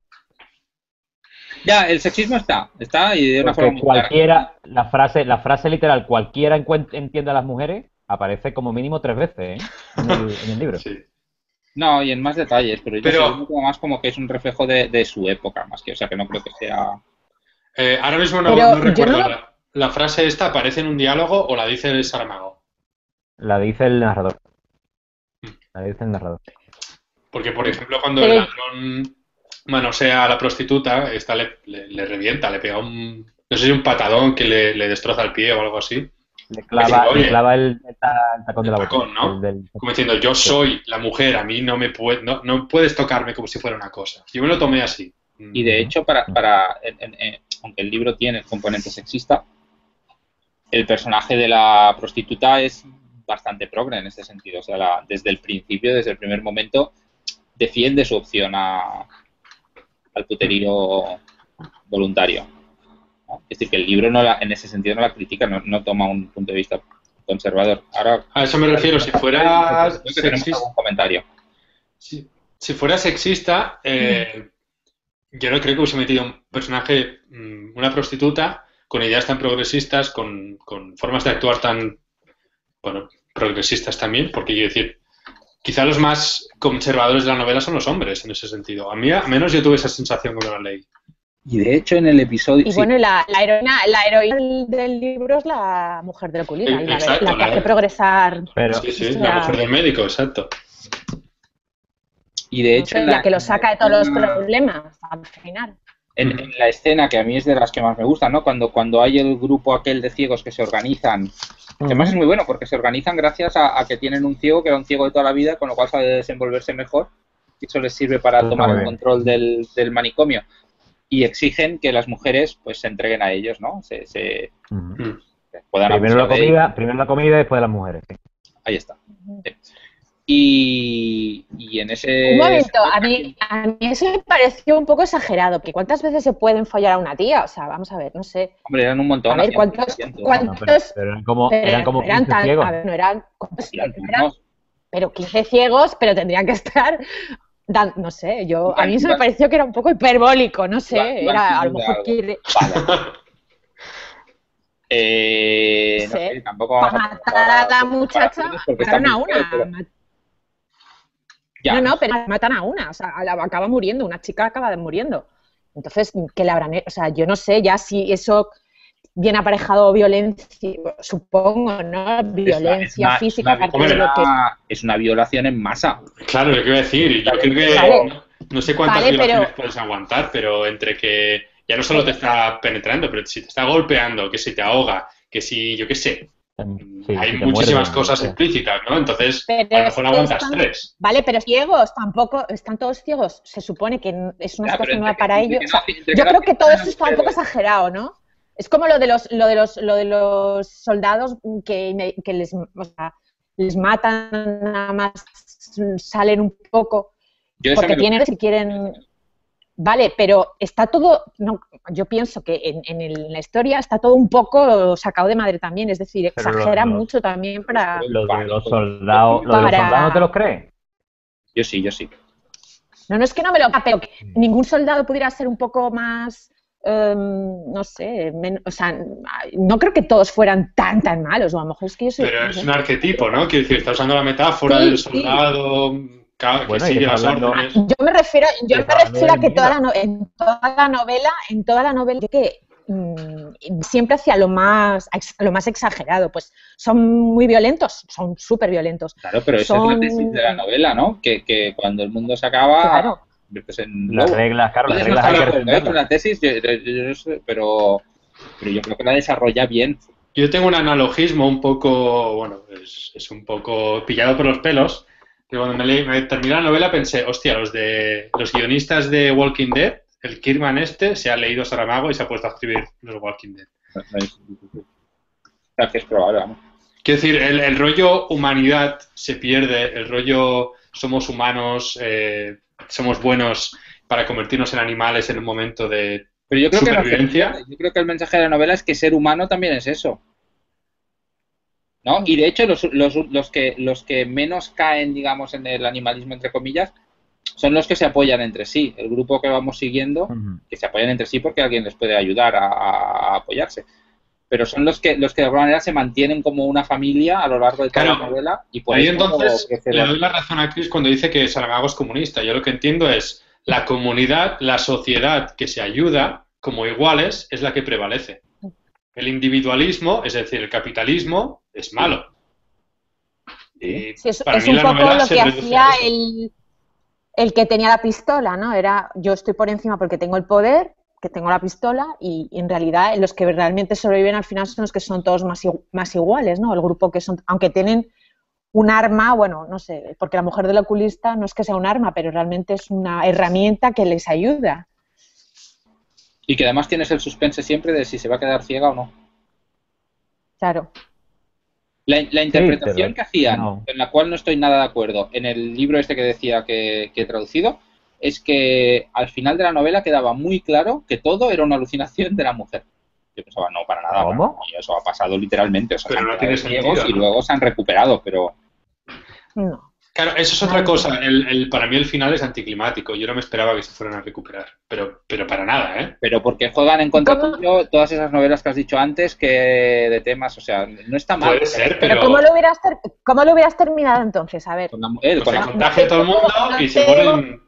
Ya, el sexismo está, está y de una forma muy cualquiera, la frase, la frase literal, cualquiera entienda a las mujeres, aparece como mínimo tres veces ¿eh? en, el, en el libro. Sí. No, y en más detalles, pero, yo creo más como que es un reflejo de, su época, más que, o sea, que no creo que sea... Eh, ahora mismo no, recuerdo, La, frase esta aparece en un diálogo o la dice el Saramago? La dice el narrador. Mm. La dice el narrador. Porque, por ejemplo, cuando el ladrón manosea a la prostituta, esta le, revienta, le pega un, no sé si un patadón que le, le destroza el pie o algo así. Le clava, el, tacón de la boca. Como diciendo, yo soy la mujer, a mí no me puede, no, puedes tocarme como si fuera una cosa. Yo me lo tomé así. Y de hecho, para, para aunque el libro tiene el componente sexista, el personaje de la prostituta es bastante progre en ese sentido. O sea, desde el principio, desde el primer momento, defiende su opción a, al puterío voluntario. Es decir, que el libro no en ese sentido no la critica, no, toma un punto de vista conservador. Ahora, a eso me refiero, si fuera sexista, comentario. Si, fuera sexista, eh, yo no creo que hubiese metido un personaje, mm, una prostituta, con ideas tan progresistas, con, formas de actuar tan, bueno, progresistas también, porque quiero decir, quizá los más conservadores de la novela son los hombres en ese sentido. A mí, al menos yo tuve esa sensación cuando la leí. Y de hecho en el episodio... Y bueno, la, la, heroína, la heroína del, libro es la mujer de la colina, la, que hace progresar. sí, sí, la mujer del médico, exacto. Y de hecho... la, que lo saca de todos los problemas al final. En, la escena, que a mí es de las que más me gustan, ¿no? Cuando, cuando hay el grupo aquel de ciegos que se organizan Además es muy bueno porque se organizan gracias a, a que tienen un ciego que era un ciego de toda la vida, con lo cual sabe desenvolverse mejor y eso les sirve para tomar el control del, del manicomio. Y exigen que las mujeres pues se entreguen a ellos, ¿no? Se, se- Ujú. Mm. se puedan Primero la de comida, primero la comida y después las mujeres. sí. Ahí está. Sí. Y, y en ese... Un momento, a mí, a mí eso me pareció un poco exagerado, que cuántas veces se pueden follar a una tía, o sea, vamos a ver, no sé. Hombre, eran un montón. A ver, ¿cuántos- 300, cuántos- No, pero, pero eran como, Pero eran como 15 tan- ciegos. a ver, no eran, pero 15 ciegos, pero tendrían que estar, dan- no sé, yo, a mí eso me pareció que era un poco hiperbólico, no sé, era, a lo mejor quiere, Vale. Eh, no sé, tampoco vamos para a matar a la muchacha, mataron a una, pero- Ya. No, no, pero matan a una, o sea, la- acaba muriendo, una chica acaba muriendo. Entonces, ¿qué le habrán? O sea, yo no sé ya si eso viene aparejado violencia, supongo, ¿no? Violencia física, una- que... es una violación en masa. Claro, lo que iba a decir. Yo creo que Vale. no, no sé cuántas Vale, pero- violaciones puedes aguantar, pero entre que ya no solo te está penetrando, pero si te está golpeando, que si te ahoga, que si, yo qué sé, Sí, hay muchísimas muerden, cosas sí. implícitas, ¿no? Entonces, Pero a lo mejor aguantas están- tres. Vale, pero ciegos, tampoco, están todos ciegos. Se supone que es una Ya, situación nueva para ellos. O sea, yo creo que todo eso está un poco exagerado, ¿no? Es como lo de los, lo de los, lo de los soldados que, me- que les, o sea, les matan nada más, salen un poco Yo porque me lo- tienen si quieren vale pero está todo no, yo pienso que en, en el- en la historia está todo un poco sacado de madre también es decir Pero exagera los- mucho también para Los de los soldados, los de los Para- soldados, ¿no te los crees? Yo sí, yo sí. no no es que no me lo pero que ningún soldado pudiera ser un poco más em, no sé men- o sea no creo que todos fueran tan tan malos o a lo mejor es que yo soy Pero es un arquetipo, ¿no? Quiero decir, está usando la metáfora Sí, del soldado que Bueno, sigue las órdenes. Yo me refiero, yo me refiero a que toda la no- en toda la novela, en toda la novela que mm, siempre hacia lo más lo más exagerado, pues son muy violentos, son súper violentos. Claro, pero esa Son- es la tesis de la novela, ¿no? Que, que cuando el mundo se acaba, Claro. Conviertes en Las lobo. reglas, claro, las reglas no hay que acuerdo, ¿eh? con respetarlas. la tesis, yo- yo- yo no sé, pero, pero yo creo que la desarrolla bien. Yo tengo un analogismo un poco, bueno, es, es un poco pillado por los pelos, que cuando me, leí, me terminé la novela pensé, hostia, los de los guionistas de Walking Dead, el Kirman este, se ha leído Saramago y se ha puesto a escribir los Walking Dead. O sea, que es probable, vamos. Quiero decir, el, el rollo humanidad se pierde, el rollo somos humanos, eh, somos buenos para convertirnos en animales en un momento de... Pero yo creo, que Supervivencia. yo creo que el mensaje de la novela es que ser humano también es eso. ¿No? Y de hecho, los, los, los, que, los que menos caen, digamos, en el animalismo, entre comillas, son los que se apoyan entre sí. El grupo que vamos siguiendo, que se apoyan entre sí porque alguien les puede ayudar a apoyarse. Pero son los que, los que de alguna manera se mantienen como una familia a lo largo de toda Claro. la novela. Y por Ahí entonces le la- doy la razón a Chris cuando dice que Saramago es comunista. Yo lo que entiendo es la comunidad, la sociedad que se ayuda como iguales es la que prevalece. El individualismo, es decir, el capitalismo, es malo. Y Sí, es, para es mí un la poco novela lo se que hacía el, el que tenía la pistola, ¿no? Era yo estoy por encima porque tengo el poder, que tengo la pistola, y, en realidad los que realmente sobreviven al final son los que son todos más, igu- más iguales, ¿no? El grupo que son, aunque tienen un arma, bueno, no sé, porque la mujer del oculista no es que sea un arma, pero realmente es una herramienta que les ayuda. Y que además tienes el suspense siempre de si se va a quedar ciega o no. Claro. La, la interpretación que hacían, no. en la cual no estoy nada de acuerdo, en el libro este que decía que, que he traducido, es que al final de la novela quedaba muy claro que todo era una alucinación de la mujer. Yo pensaba, no, para nada. ¿Cómo? para- eso ha pasado literalmente. O sea, Pero se han no tiene sentido, y luego se han recuperado, pero No. Claro, eso es otra cosa. El, el- para mí el final es anticlimático. Yo no me esperaba que se fueran a recuperar. Pero, pero para nada, ¿eh? pero porque juegan en contra tuyo todas esas novelas que has dicho antes que de temas, o sea, no está mal. Puede ser, Pero, pero, ¿cómo, lo hubieras ter- ¿cómo lo hubieras terminado entonces? A ver. Con la mujer, pues con se la- contagia a todo el mundo no y se ponen...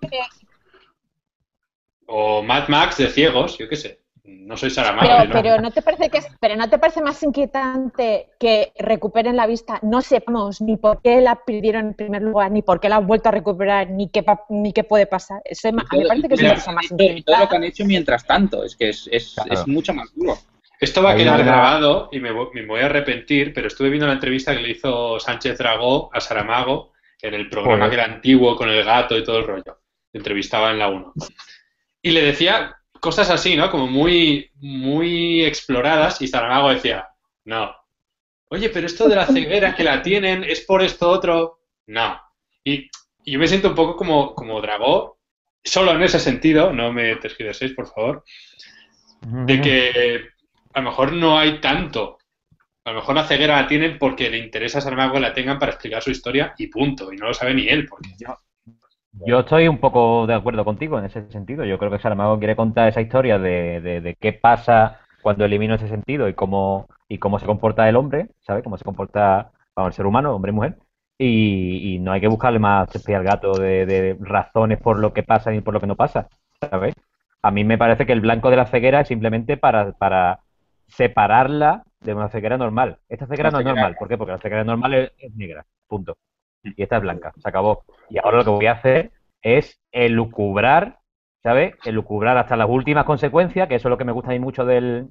O Mad Max de ciegos, yo qué sé. No soy Saramago. Pero, ¿no? pero no te parece que es- pero no te parece más inquietante que recuperen la vista, no sepamos ni por qué la perdieron en primer lugar, ni por qué la han vuelto a recuperar, ni qué pa- ni qué puede pasar. Eso es a mí me parece que es una cosa más y todo lo que han inquietante. hecho mientras tanto, es que es, es, Claro. es mucho más duro. Esto va a quedar grabado y me, vo- me voy a arrepentir, pero estuve viendo la entrevista que le hizo Sánchez Dragó a Saramago en el programa Joder. que era antiguo con el gato y todo el rollo. Entrevistaba en la 1. Y le decía cosas así, ¿no? Como muy, muy exploradas y Saramago decía, no. Oye, pero esto de la ceguera que la tienen es por esto otro. No. Y, y yo me siento un poco como, como Dragó, solo en ese sentido, no me tergiverséis, por favor, de que a lo mejor no hay tanto. A lo mejor la ceguera la tienen porque le interesa a Saramago que la tengan para explicar su historia y punto. Y no lo sabe ni él. Porque... Yo estoy un poco de acuerdo contigo en ese sentido. Yo creo que Saramago quiere contar esa historia de, de, de qué pasa cuando elimino ese sentido y cómo, y cómo se comporta el hombre, ¿sabes? Cómo se comporta el ser humano, hombre y mujer. Y, y no hay que buscarle más al gato de, de razones por lo que pasa y por lo que no pasa, ¿sabes? A mí me parece que el blanco de la ceguera es simplemente para, para separarla de una ceguera normal. Esta ceguera no es ceguera- normal. ¿Por qué? Porque la ceguera normal es, es negra. Punto. Y esta es blanca. Se acabó. Y ahora lo que voy a hacer es elucubrar, ¿sabes? Elucubrar hasta las últimas consecuencias, que eso es lo que me gusta a mí mucho del,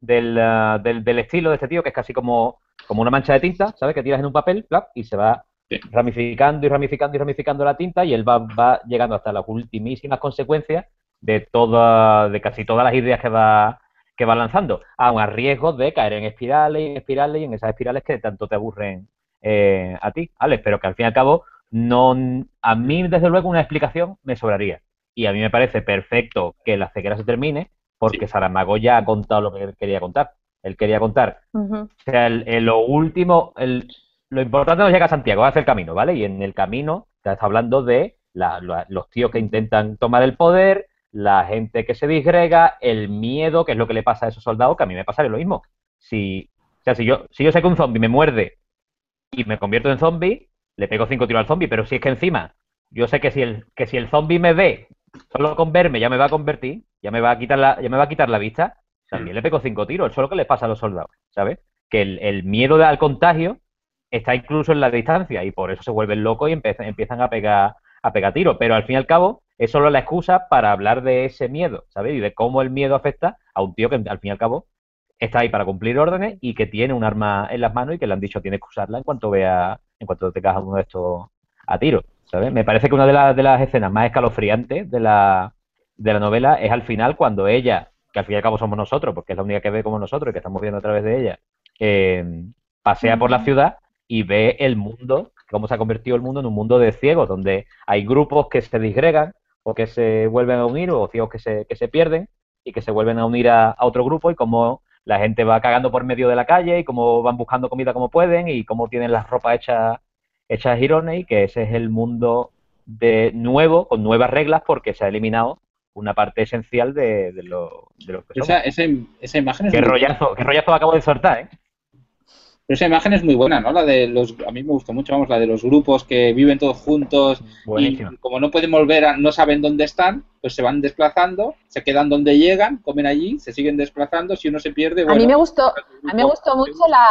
del, ah, del, del estilo de este tío, que es casi como, como una mancha de tinta, ¿sabes? Que tiras en un papel, plap, y se va ramificando y ramificando y ramificando la tinta y él va, va llegando hasta las ultimísimas consecuencias de toda, de casi todas las ideas que va, que va lanzando, aun a riesgo de caer en espirales y en espirales y en esas espirales que tanto te aburren eh, a ti, Alex, pero que al fin y al cabo no a mí desde luego una explicación me sobraría y a mí me parece perfecto que la ceguera se termine porque Saramago ya ha contado lo que él quería contar. Él quería contar o sea, el, el- lo último, el- lo importante no llega a Santiago, hace el camino, ¿vale? Y en el camino te está hablando de la- la- los tíos que intentan tomar el poder, la gente que se disgrega, el miedo, que es lo que le pasa a esos soldados, que a mí me pasaría lo mismo. Si, o sea, si yo, si yo sé que un zombie me muerde y me convierto en zombie, le pego cinco tiros al zombie, pero si es que encima yo sé que si el, que si el zombie me ve, solo con verme ya me va a convertir, ya me va a quitar la, ya me va a quitar la vista, también le pego cinco tiros, eso es lo que les pasa a los soldados, ¿sabes? Que el, miedo al contagio está incluso en la distancia y por eso se vuelven locos y empiezan, empiezan a pegar a pegar tiros, pero al fin y al cabo es solo la excusa para hablar de ese miedo, ¿sabes? Y de cómo el miedo afecta a un tío que al fin y al cabo está ahí para cumplir órdenes y que tiene un arma en las manos y que le han dicho tienes que usarla en cuanto vea, en cuanto te caja uno de estos a tiro, ¿sabes? Me parece que una de, las de las escenas más escalofriantes de la, de la novela es al final cuando ella, que al fin y al cabo somos nosotros, porque es la única que ve como nosotros y que estamos viendo a través de ella, eh, pasea por la ciudad y ve el mundo, cómo se ha convertido el mundo en un mundo de ciegos, donde hay grupos que se disgregan o que se vuelven a unir, o ciegos que se, que se pierden y que se vuelven a unir a, a otro grupo, y cómo la gente va cagando por medio de la calle, y cómo van buscando comida como pueden, y cómo tienen las ropas hechas, hechas girones, y que ese es el mundo de nuevo, con nuevas reglas, porque se ha eliminado una parte esencial de, de lo, de lo que somos. Esa, esa, esa imagen es Qué rollazo, qué rollazo acabo de soltar, ¿eh? Pero esa imagen es muy buena, ¿no? La de los, a mí me gustó mucho, vamos, la de los grupos que viven todos juntos Buenísima. y como no pueden volver, a- no saben dónde están, pues se van desplazando, se quedan donde llegan, comen allí, se siguen desplazando, si uno se pierde, A bueno, mí me gustó, a mí me gustó mucho la,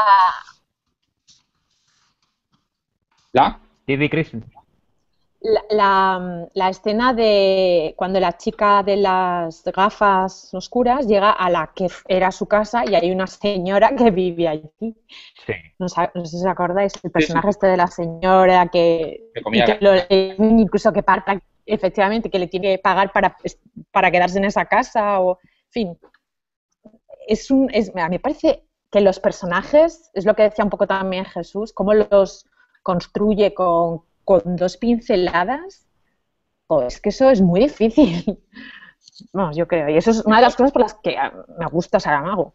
¿La? Didi Chris. La, la- la escena de cuando la chica de las gafas oscuras llega a la que era su casa y hay una señora que vive allí. Sí. No, sé si os acordáis, el personaje este de la señora que, Que comía y que lo- incluso que paga, efectivamente, que le tiene que pagar para, para quedarse en esa casa o, en fin. Es un, es, a mí me parece que los personajes, es lo que decía un poco también Jesús, cómo los construye con, con dos pinceladas, pues es que eso es muy difícil. Vamos, yo creo. Y eso es una de las cosas por las que ah, me gusta Saramago.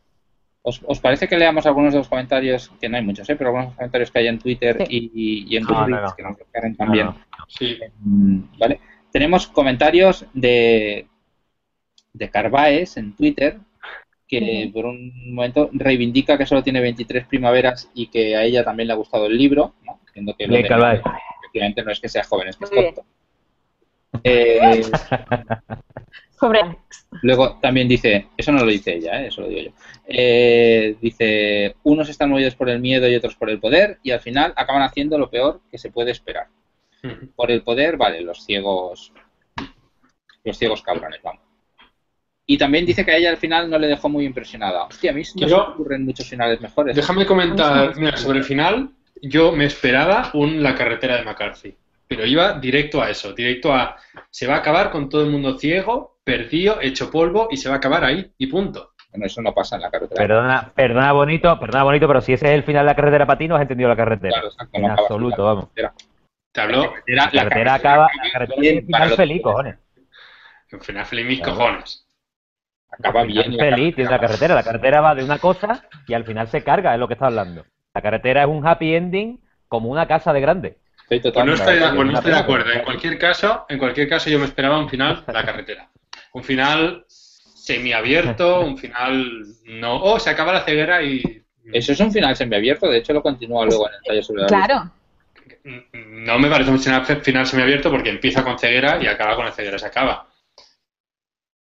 ¿Os, os parece que leamos algunos de los comentarios, que no hay muchos, ¿eh? pero algunos comentarios que hay en Twitter Sí. y, en No, Goodreads no, no. que nos descarguen también? No, no. Sí. Mm, ¿Vale? Tenemos comentarios de, de Carbaes en Twitter que por un momento reivindica que solo tiene 23 primaveras y que a ella también le ha gustado el libro. ¿no? Entiendo que lo de- Carbaes. Efectivamente no es que sea joven, es que es Muy tonto. Eh, Sobre luego también dice, eso no lo dice ella, ¿eh? eso lo digo yo. Eh, dice, unos están movidos por el miedo y otros por el poder y al final acaban haciendo lo peor que se puede esperar. Por el poder, vale, los ciegos, los ciegos cabrones, vamos. Y también dice que a ella al final no le dejó muy impresionada. Hostia, a mí no se me Yo- ocurren muchos finales mejores. Déjame comentar, mira, sobre el final, yo me esperaba un La carretera de McCarthy, pero iba directo a eso, directo a se va a acabar con todo el mundo ciego, perdido, hecho polvo y se va a acabar ahí y punto. Bueno, eso no pasa en la carretera. Perdona, perdona bonito, perdona bonito, pero si ese es el final de la carretera para ti, no has entendido la carretera. Claro, exacto, en no absoluto, la vamos. carretera. Te hablo, La carretera, La carretera acaba, la carretera bien para final feliz, cojones. en final feliz mis Claro. cojones. Acaba bien. la feliz tiene la carretera. La carretera va de una cosa y al final se carga, es lo que está hablando. La carretera es un happy ending como una casa de grande. Estoy Pues no estoy, de- acuerdo. pues no una estoy de pena, acuerdo. pero- En cualquier caso, en cualquier caso yo me esperaba un final La carretera. Un final semiabierto, un final no. Oh, se acaba la ceguera y Eso es un final semiabierto, de hecho lo continúa luego en el taller sobre la luz. Claro. No me parece un final final semiabierto porque empieza con ceguera y acaba con la ceguera, se acaba.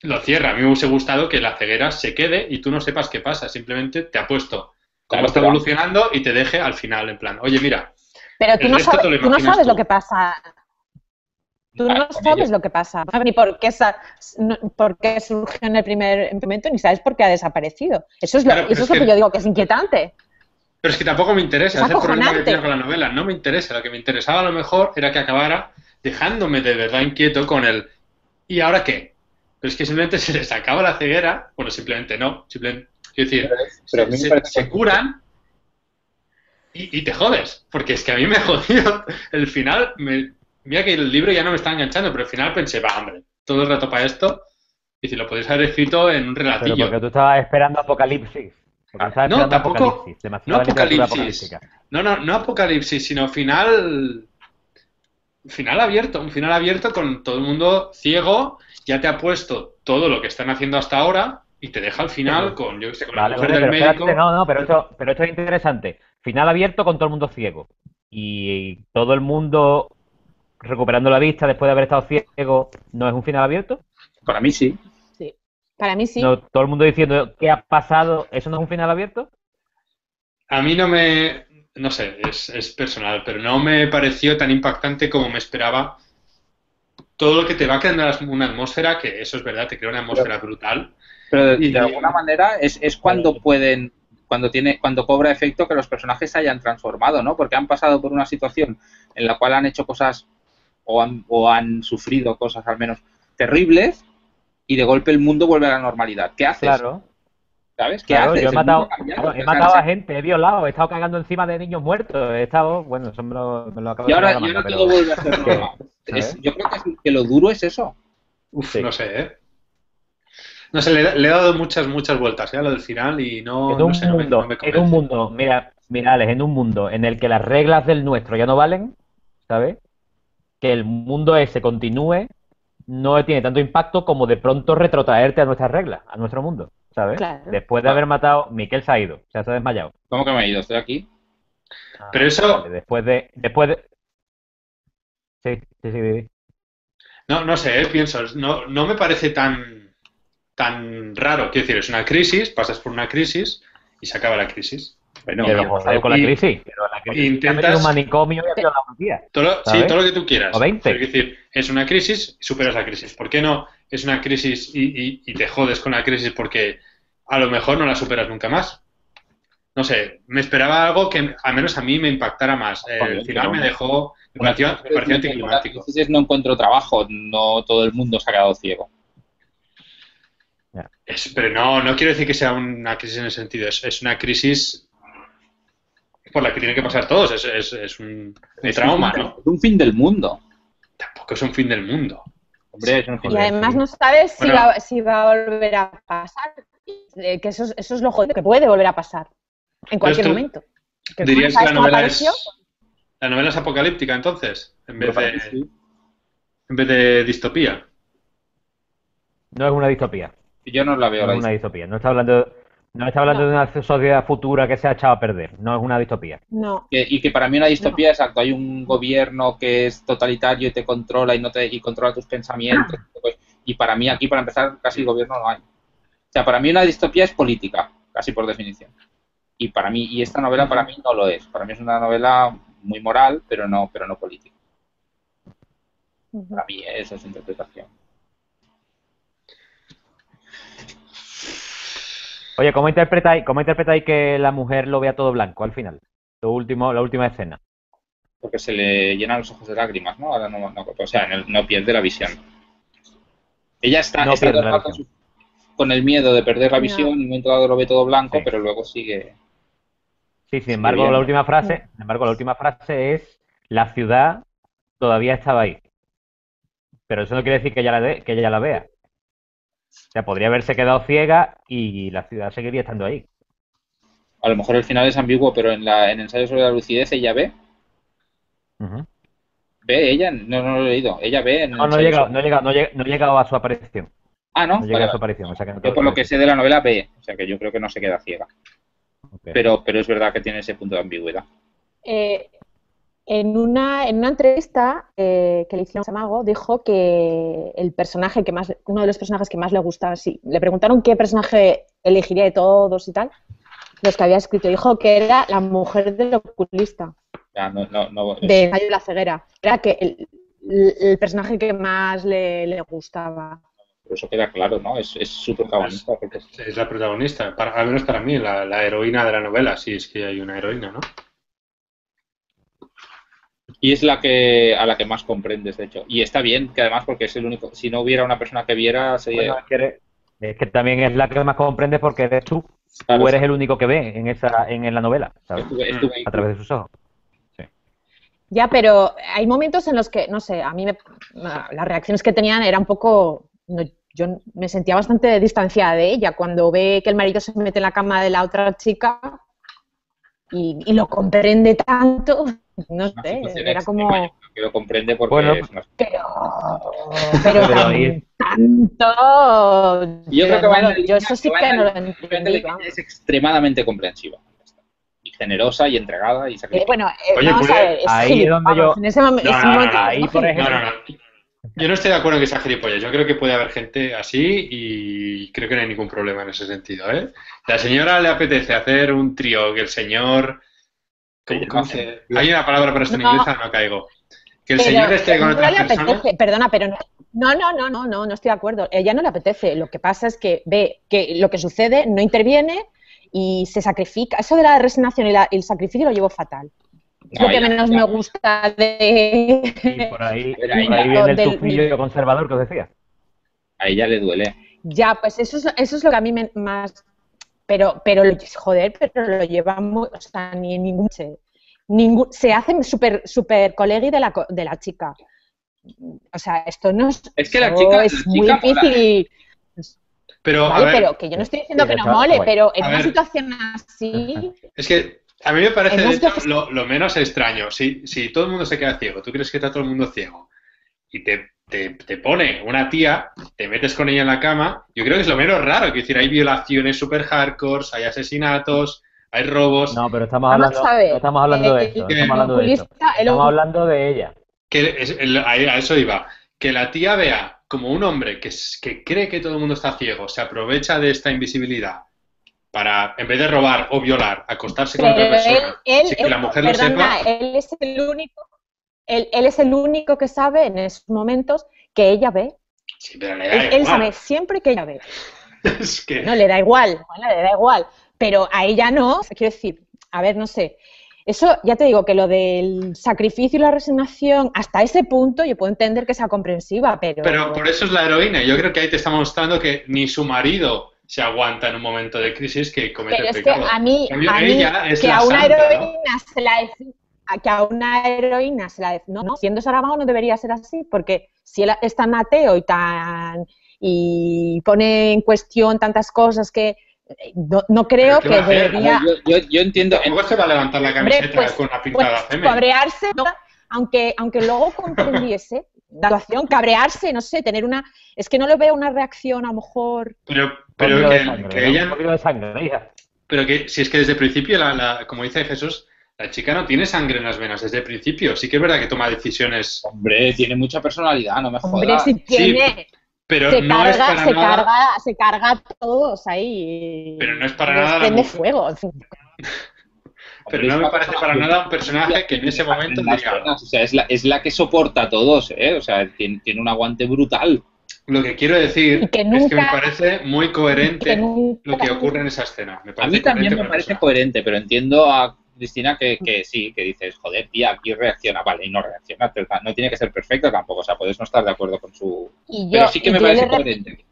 Lo cierra. A mí me hubiese gustado que la ceguera se quede y tú no sepas qué pasa. Simplemente te ha puesto cómo Claro, está pero- evolucionando y te deje al final, en plan, oye, mira, Pero tú no, te lo tú no sabes tú. lo que pasa. Tú no sabes lo que pasa, ni por qué, por qué surgió en el primer momento, ni sabes por qué ha desaparecido. Eso es lo, Claro, eso es lo que, que- yo digo que es inquietante. Pero es que tampoco me interesa, Es es el problema que tengo con la novela, no me interesa, lo que me interesaba a lo mejor era que acabara dejándome de verdad inquieto con el ¿y ahora qué? Pero es que simplemente se les acaba la ceguera, bueno, simplemente no, simplemente, decir, Pero, es- pero mí se, curan y, y te jodes, porque es que a mí me jodió el final, me, mira que el libro ya no me está enganchando, pero al final pensé, va, hombre, todo el rato para esto, y si lo podéis haber escrito en un Pero relatillo. porque tú estabas esperando Apocalipsis. Ah, estabas no, esperando tampoco- Apocalipsis. No Apocalipsis. No, no, no apocalipsis, sino final. Final abierto, un final abierto con todo el mundo ciego, ya te ha puesto todo lo que están haciendo hasta ahora y te deja al final con, yo qué sé, con Vale, la mujer vale, del médico. espérate, no, no, pero esto, pero esto es interesante. Final abierto con todo el mundo ciego. Y todo el mundo recuperando la vista después de haber estado ciego, ¿no es un final abierto? Para mí sí. Sí. Para mí sí. No, todo el mundo diciendo qué ha pasado, ¿eso no es un final abierto? A mí no me. No sé, es, es personal, pero no me pareció tan impactante como me esperaba. Todo lo que te va creando una atmósfera, que eso es verdad, te crea una atmósfera brutal. Pero de, Y- de alguna manera es, es cuando pueden, cuando tiene, cuando cobra efecto que los personajes se hayan transformado, ¿no? Porque han pasado por una situación en la cual han hecho cosas o han, o han sufrido cosas al menos terribles y de golpe el mundo vuelve a la normalidad. ¿Qué haces? Claro. ¿Sabes? ¿Qué Claro, haces? yo he matado, claro, he matado a gente, he violado, he estado cagando encima de niños muertos, he estado, bueno, eso me lo, me lo acabo Y de ahora, y de la ahora todo pero- vuelve a ser normal. yo creo que, es- que lo duro es eso. Uf, Sí. no sé, ¿eh? No sé, le, le he dado muchas, muchas vueltas ¿eh? a lo del final y no, en no un sé, no me- mundo, no me en convence. un mundo, mira, mira, Alex, en un mundo en el que las reglas del nuestro ya no valen, ¿sabes? Que el mundo ese continúe no tiene tanto impacto como de pronto retrotraerte a nuestras reglas, a nuestro mundo, ¿sabes? Claro. Después de haber matado, Miquel se ha ido, o sea, se ha desmayado. ¿Cómo que me he ido? Estoy aquí. Pero eso- Vale, después de, después de, sí, sí, sí, sí. No, no sé, ¿eh? pienso, no, no me parece tan, tan raro. Quiero decir, es una crisis, pasas por una crisis y se acaba la crisis. Bueno, pero joder, con la crisis, pero la crisis intentas- un manicomio y ha violado a un tía. Todo lo- sí, todo lo que tú quieras. O 20. Pero quiero decir, es una crisis, superas la crisis. ¿Por qué no es una crisis y, y- y te jodes con la crisis porque a lo mejor no la superas nunca más? No sé, me esperaba algo que al menos a mí me impactara más. El final me dejó, me pareció, me pareció anticlimático. No encuentro trabajo, no todo el mundo se ha quedado ciego. Es- pero no, no quiero decir que sea una crisis en ese sentido, es, es una crisis por la que tienen que pasar todos, es, es- es un, un Es trauma, un ¿no? Es un fin del mundo. Tampoco es un fin del mundo. Hombre, es un fin Y además no sabes si, va, si va a volver a pasar. Eh, Que eso, es- eso es lo jodido, que puede volver a pasar en cualquier momento. Que ¿Dirías que la novela apareció. es, la novela es apocalíptica entonces, en vez de, sí. en vez de distopía? No es una distopía. Yo no la veo No es una distopía. No está hablando, no está hablando No. de una sociedad futura que se ha echado a perder. No es una distopía. No. Que- y que para mí una distopía, exacto, hay un gobierno que es totalitario y te controla y no te y controla tus pensamientos. pues, y para mí aquí, para empezar, casi gobierno no hay. O sea, para mí una distopía es política, casi por definición. Y para mí, y esta novela para mí no lo es. Para mí es una novela muy moral, pero no, pero no política. Para mí eso es interpretación. Oye, ¿cómo interpretáis, ¿cómo interpretáis que la mujer lo vea todo blanco al final? Lo último, la última escena. Porque se le llenan los ojos de lágrimas, ¿no? Ahora no, no- o sea, no pierde la visión. Ella está, No está la con el miedo de perder la visión, en un momento dado lo ve todo blanco, Sí. pero luego sigue. Sí, sin embargo, la última frase, sin embargo, la última frase es la ciudad todavía estaba ahí. Pero eso no quiere decir que ella la, que ella la vea. O sea, podría haberse quedado ciega y la ciudad seguiría estando ahí. A lo mejor el final es ambiguo, pero en, la, en ensayo sobre la lucidez ella ve. ¿Ve ella? No, no lo he leído. Ella ve en No, no he llegado, sobre- no he llegado, no he no he llegado a su aparición. Ah, no. No llegué Vale, a su aparición. O sea que no Yo por lo que sé de la novela ve. O sea que yo creo que no se queda ciega. Pero, pero es verdad que tiene ese punto de ambigüedad. Eh, en, una, en una entrevista eh, que le hicieron a Samago, dijo que el personaje que más, uno de los personajes que más le gustaba, sí, le preguntaron qué personaje elegiría de todos y tal, los que había escrito, dijo que era la mujer del oculista, Ya, no, no, no, es- de de la ceguera. Era que el, el- personaje que más le, le gustaba. Pero eso queda claro, ¿no? Es, es su protagonista. es- Es la protagonista, para- al menos para mí, la, la heroína de la novela, si es que hay una heroína, ¿no? Y es la que a la que más comprendes, de hecho. Y está bien, que además, porque es el único. Si no hubiera una persona que viera, sería. Bueno, es, que eres- es que también es la que más comprendes porque eres tú. Claro, Tú eres el único que ve en esa, en, en la novela, ¿sabes? estuve- estuve ahí. A través de sus ojos. Ya, pero hay momentos en los que, no sé, a mí me- las reacciones que tenían era un poco... no, yo me sentía bastante distanciada de ella cuando ve que el marido se mete en la cama de la otra chica y, y lo comprende tanto, no sé, era como... yo creo que lo comprende porque Bueno, es Pero, pero Pero tanto... Yo creo que Bueno, yo eso sí que no lo entendí. Es extremadamente comprensiva. Y generosa y entregada y Eh, sacrificada. bueno, eh, Oye, vamos a ver, es ahí es donde yo- en ese momen- No, ese no, no, momento no, ahí, es por gilipollas. No, no, no. Yo no estoy de acuerdo en que sea gilipollas. Yo creo que puede haber gente así y creo que no hay ningún problema en ese sentido, ¿eh? La señora le apetece hacer un trío, que el señor... ¿Cómo, Ella cómo no hace- Hay una palabra para esto en No. inglés, no caigo. Que el Pero señor esté con no otra le persona... perdona, pero no, no, no, no, no, no, no estoy de acuerdo. Ella no le apetece. Lo que pasa es que ve que lo que sucede no interviene y se sacrifica. Eso de la resignación y, la- y el sacrificio lo llevo fatal. Es lo No, que menos me gusta de. Y por ahí, Pero por ahí ahí viene el del- tufillo conservador que os decía. A ella le duele. Ya, pues eso es, eso es lo que a mí me, más. Pero, pero, lo- joder, pero lo lleva muy. O sea, ni en ningún. Se, ningún, se hace súper super colegui de la, co- de la chica. O sea, esto no es. Es que la chica- Es la muy chica mola. difícil. Pero, a Vale, ver, pero que yo no estoy diciendo que no mole, pero en una ver. situación así. es que a mí me parece de hecho, lo menos extraño. Si, si todo el mundo se queda ciego, tú crees que está todo el mundo ciego y te, te, te pone una tía, te metes con ella en la cama, yo creo que es lo menos raro. Quiero decir, hay violaciones super hardcore, hay asesinatos, hay robos. No, pero estamos hablando, ver, estamos hablando de el- eso. no el Estamos hablando de eso. oculista, el Estamos ocu- hablando de ella. Que es- el- a a eso iba. Que la tía vea como un hombre que, que cree que todo el mundo está ciego, se aprovecha de esta invisibilidad para, en vez de robar o violar, acostarse con otra él, persona. él, que la mujer lo sepa. él es el único. Él, él es el único que sabe en esos momentos que ella ve. Sí, pero le da Él, él igual. sabe siempre que ella ve. Es que- No, le da igual, bueno, le da igual. Pero a ella no. Quiero decir, a ver, no sé. Eso, ya te digo, que lo del sacrificio y la resignación, hasta ese punto yo puedo entender que sea comprensiva, pero... Pero por eso es la heroína. Yo creo que ahí te está mostrando que ni su marido se aguanta en un momento de crisis que comete Pero es que pecado. a mí, a mí ella es que a una santa, ¿no? heroína se la que a una heroína se la no, no, siendo Saramago no debería ser así, porque si él es tan ateo y tan y pone en cuestión tantas cosas que eh, no, no creo ¿Pero qué que debería Yo, yo, yo entiendo. Tampoco se va a levantar la Hombre, camiseta pues- con una pues, pintada femen. cabrearse, ¿no? aunque, aunque luego comprendiese la situación, cabrearse, no sé, tener una... Es que no le veo una reacción a lo mejor... Pero, pero que, sangre, que ¿no? ella, pero que si es que desde el principio, la, la- como dice Jesús, la chica no tiene sangre en las venas desde el principio. Sí que es verdad que toma decisiones, Hombre, tiene mucha personalidad, no me Hombre, jodas. si tiene... pero se, no es carga, para se, nada. carga, se carga a todos ahí. Pero no es para nada prende fuego. Pero no me parece para nada un personaje que en ese momento diga, O sea, es la, es la que soporta a todos, ¿eh? O sea, tiene, tiene un aguante brutal. Lo que quiero decir es que me parece muy coherente que nunca- lo que ocurre en esa escena. Me A mí también me parece coherente, pero entiendo a Cristina que, que sí, que dices, joder, tía, aquí reacciona, vale, y no reacciona, no tiene que ser perfecto tampoco, o sea, puedes no estar de acuerdo con su... Y yo, Pero sí que me parece coherente.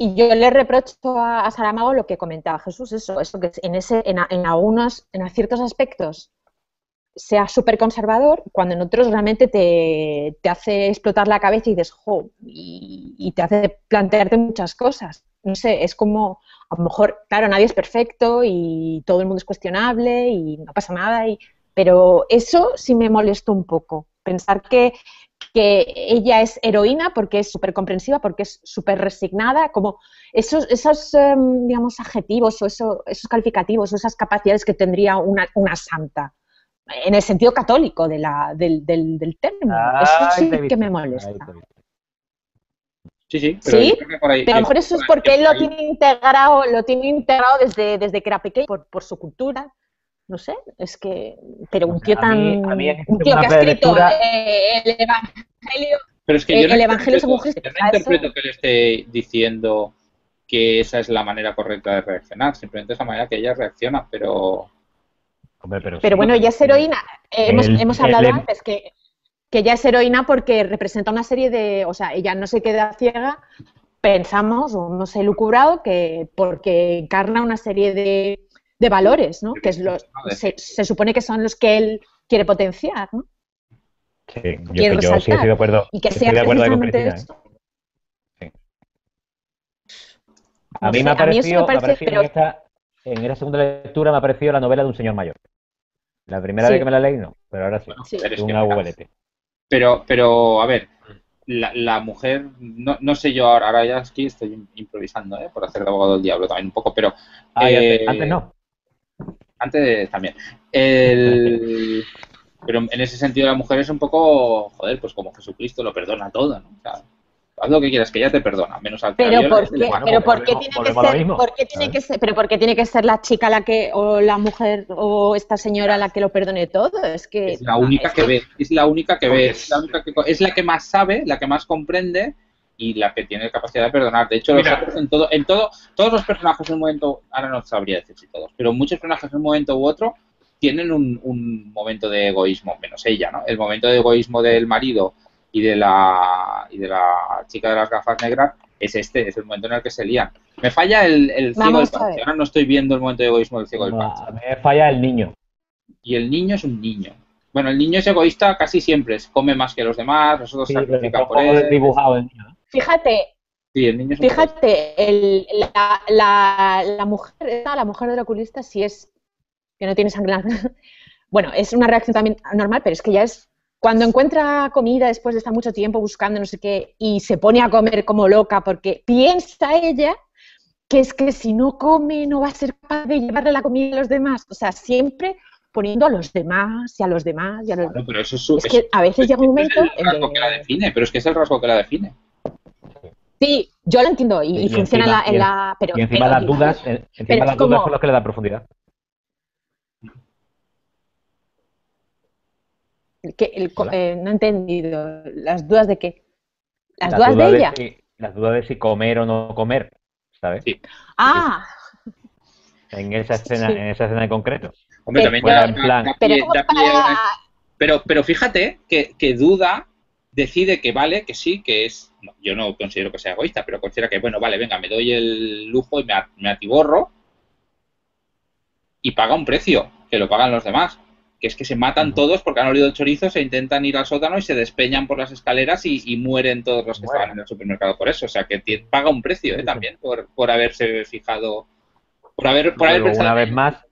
Y yo le reprocho a, a Saramago lo que comentaba Jesús, eso, eso que en ese, en, a- en algunos, en ciertos aspectos sea súper conservador, cuando en otros realmente te, te hace explotar la cabeza y dices, y, te hace plantearte muchas cosas. No sé, es como, a lo mejor, claro, nadie es perfecto y todo el mundo es cuestionable y no pasa nada, y, pero eso sí me molestó un poco. Pensar que, que ella es heroína porque es súper comprensiva, porque es súper resignada, como esos, esos em, digamos, adjetivos o eso- esos calificativos o esas capacidades que tendría una, una santa, en el sentido católico de la, del, del, del término. Eso Ahí sí que me molesta. Sí, sí, pero ¿Sí? por ahí... Pero a lo mejor eso es porque él lo tiene integrado, lo tiene integrado desde, desde que era pequeño, por, por su cultura. No sé, es que, pero un tío A mí- tan, a mí en un tío que ha escrito eh, el Evangelio, Pero es que Eh, yo no el Evangelio interpreto- Cristo, yo no eso- interpreto que él esté diciendo que esa es la manera correcta de reaccionar, simplemente es la manera que ella reacciona, pero... Hombre, pero, Pero sí, bueno, ella es heroína. Eh, hemos, El- hemos hablado el- antes que, que ella es heroína porque representa una serie de. O sea, ella no se queda ciega, pensamos, o no sé, lucubrado, que porque encarna una serie de, de valores, ¿no? Que es se, se supone que son los que él quiere potenciar, ¿no? Sí, yo, quiere yo sí estoy de acuerdo. Y que sea de acuerdo ahí con Cristina, ¿eh? A No mí sé, me ha me parecido, me ha parece- parecido pero- en, esta, en esta segunda lectura me ha parecido la novela de un señor mayor. La primera Sí. vez que me la leí, no, pero ahora sí. Sí. Pero es que-. Pero, pero a ver, la, la mujer, no, no sé yo ahora, ahora ya aquí estoy improvisando, ¿eh? por hacer de abogado del diablo también un poco, pero Ah, Eh, antes no. antes también. El, pero en ese sentido la mujer es un poco, joder, pues como Jesucristo lo perdona todo, ¿no? O sea, haz lo que quieras, que ella te perdona, menos al Pero ¿por qué, Bueno, pero pues ¿por qué tiene que ser, mismo, por qué tiene ¿sabes? que ser, pero por qué tiene que ser la chica la que, o la mujer, o esta señora la que lo perdone todo? Es que Es la única es que ve, es la única que Porque ve, es- es la, única que, es la que más sabe, la que más comprende y la que tiene capacidad de perdonar. De hecho, los otros en todo, en todo, todos los personajes en un momento, ahora no sabría decir si todos, pero muchos personajes en un momento u otro tienen un, un momento de egoísmo, menos ella, ¿no? El momento de egoísmo del marido y de la y de la chica de las gafas negras es este, es el momento en el que se lían. Me falla el, el ciego Vamos del ver. Ahora no estoy viendo el momento de egoísmo del ciego del No, a mí me falla el niño. Y el niño es un niño. Bueno, el niño es egoísta casi siempre, es- come más que los demás, los otros Sí, sacrifican por él. desdibujado el niño. ¿no? Fíjate, Sí, el niño es un poco- fíjate, el- la, la, la mujer, la mujer del oculista, si es que no tiene sangre en la- Bueno, es una reacción también normal, pero es que ya es cuando encuentra comida después de estar mucho tiempo buscando no sé qué y se pone a comer como loca porque piensa ella que es que si no come no va a ser capaz de llevarle la comida a los demás. O sea, siempre poniendo a los demás y a los demás y a los Claro, pero eso es, su- Es es- que a veces llega un es momento el en rasgo que la que... define, pero es que es el rasgo que la define. Sí, yo lo entiendo y, Y y funciona en encima- la, en y en- la- pero, Y encima pero- las dudas, eh, encima es las dudas como- son las que le dan profundidad. Que el eh, no he entendido. ¿Las dudas de qué? ¿Las Las dudas de ella? si- las dudas de si comer o no comer, ¿sabes? Sí. Ah, En esa escena, Sí. en esa escena en concreto. Hombre, Pero- también da- plan- pero para... Pero, pero fíjate que, que duda decide que vale, que sí, que es. no, yo no considero que sea egoísta, pero considera que, bueno, vale, venga, me doy el lujo y me, me atiborro y paga un precio, que lo pagan los demás. Que es que se matan todos porque han olido el chorizo, se intentan ir al sótano y se despeñan por las escaleras y, y mueren todos los que estaban en el supermercado por eso. O sea, que paga un precio ¿eh? También por, por haberse fijado. Por haber, por haber pensado. una vez más,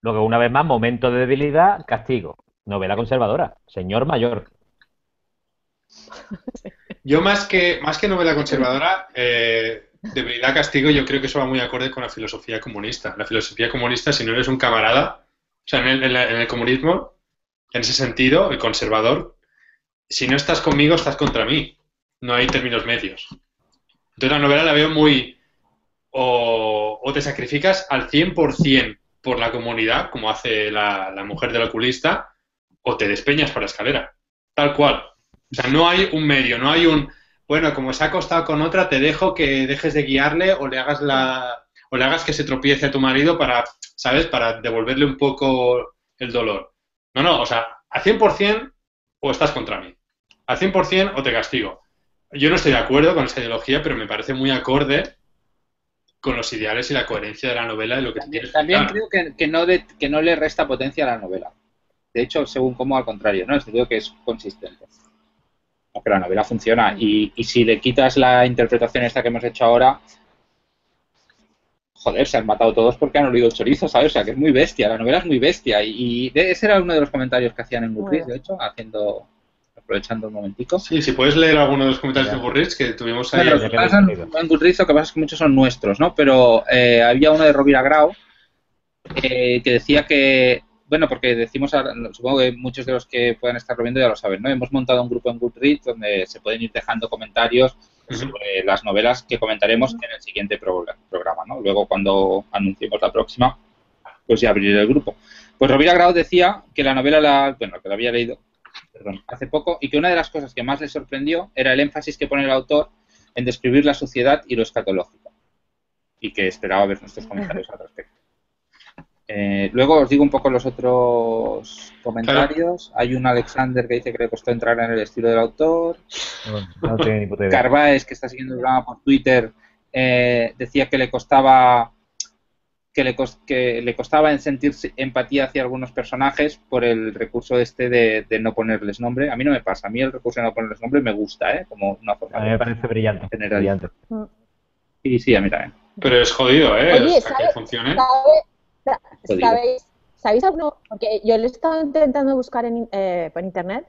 luego una vez más, momento de debilidad, castigo. Novela conservadora, señor mayor. Yo más que, más que novela conservadora, eh, debilidad castigo, yo creo que eso va muy acorde con la filosofía comunista. La filosofía comunista, si no eres un camarada, sea, en el, en la- en el comunismo, en ese sentido, el conservador, si no estás conmigo, estás contra mí. No hay términos medios. Entonces la novela la veo muy... O, o te sacrificas al 100% por la comunidad, como hace la, la mujer del oculista, o te despeñas por la escalera. Tal cual. O sea, no hay un medio, no hay un bueno, como se ha acostado con otra, te dejo que dejes de guiarle o le hagas la o le hagas que se tropiece a tu marido para, ¿sabes? Para devolverle un poco el dolor. No, no, o sea, al 100% o estás contra mí. Al 100% o te castigo. Yo no estoy de acuerdo con esa ideología, pero me parece muy acorde con los ideales y la coherencia de la novela y lo que También, también creo que, que no de- que no le resta potencia a la novela. De hecho, según como al contrario, ¿no? Creo que es consistente. Aunque la novela funciona. Y, y si le quitas la interpretación esta que hemos hecho ahora, joder, se han matado todos porque han olido el chorizo, ¿sabes? O sea, que es muy bestia, la novela es muy bestia. Y, ese era uno de los comentarios que hacían en Goodreads, de hecho, haciendo, aprovechando un momentico. Sí, si puedes leer alguno de los comentarios de Goodreads que tuvimos ahí. Bueno, pasan en Goodreads lo que pasa es que muchos son nuestros, ¿no? Pero eh, había uno de Rovira Grau eh, que decía que, bueno, porque decimos, supongo que muchos de los que puedan estarlo viendo ya lo saben, ¿no? Hemos montado un grupo en Goodreads donde se pueden ir dejando comentarios. Sobre las novelas que comentaremos en el siguiente pro- programa, ¿no? Luego cuando anunciemos la próxima, pues ya abriré el grupo. Pues Rovira Grau decía que la novela, la, bueno, que la había leído perdón, hace poco y que una de las cosas que más le sorprendió era el énfasis que pone el autor en describir la sociedad y lo escatológico y que esperaba ver nuestros comentarios al respecto. Eh, luego os digo un poco los otros comentarios. Hay un Alexander que dice que le costó entrar en el estilo del autor. No, no tengo ni puta idea. Carváez, que está siguiendo el programa por Twitter, eh, decía que le costaba que le, cos- que le costaba en sentir empatía hacia algunos personajes por el recurso este de, de no ponerles nombre. A mí no me pasa. A mí el recurso de no ponerles nombre me gusta, ¿eh? Como una forma A mí me parece brillante. General. brillante. Sí, sí, a mí también. Pero es jodido, ¿eh? Oye, O sea, que funcione. ¿Sabe-. ¿Sabéis, ¿Sabéis alguno? Porque yo lo he estado intentando buscar en, eh, por internet.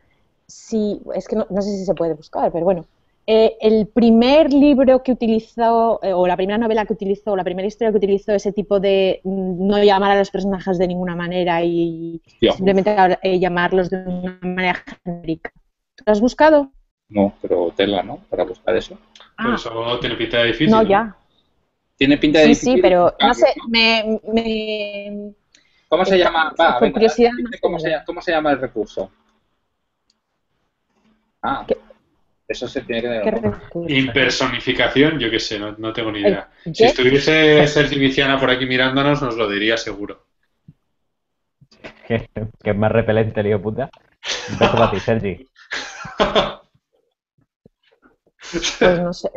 Si, es que no, no sé si se puede buscar, pero bueno. Eh, el primer libro que utilizó, eh, o la primera novela que utilizó, o la primera historia que utilizó ese tipo de mm, no llamar a los personajes de ninguna manera y Hostia, simplemente eh, llamarlos de una manera genérica. ¿Tú lo has buscado? no, pero tela, ¿no? Para buscar eso. Pero eso tiene pinta de difícil. no, ya. Tiene pinta de Sí, difícil sí, pero no sé, me, me- ¿Cómo se llama? Va, por venga, curiosidad, ¿cómo, se, ¿Cómo se llama el recurso? Ah, ¿Qué? eso se tiene que tener. ¿qué un nombre. recurso? Impersonificación, yo qué sé, no, no tengo ni idea. Si estuviese Sergio Viciana por aquí mirándonos, nos lo diría seguro. Que, que es más repelente, lío puta. Un beso para ti, Sergi. Pues no sé.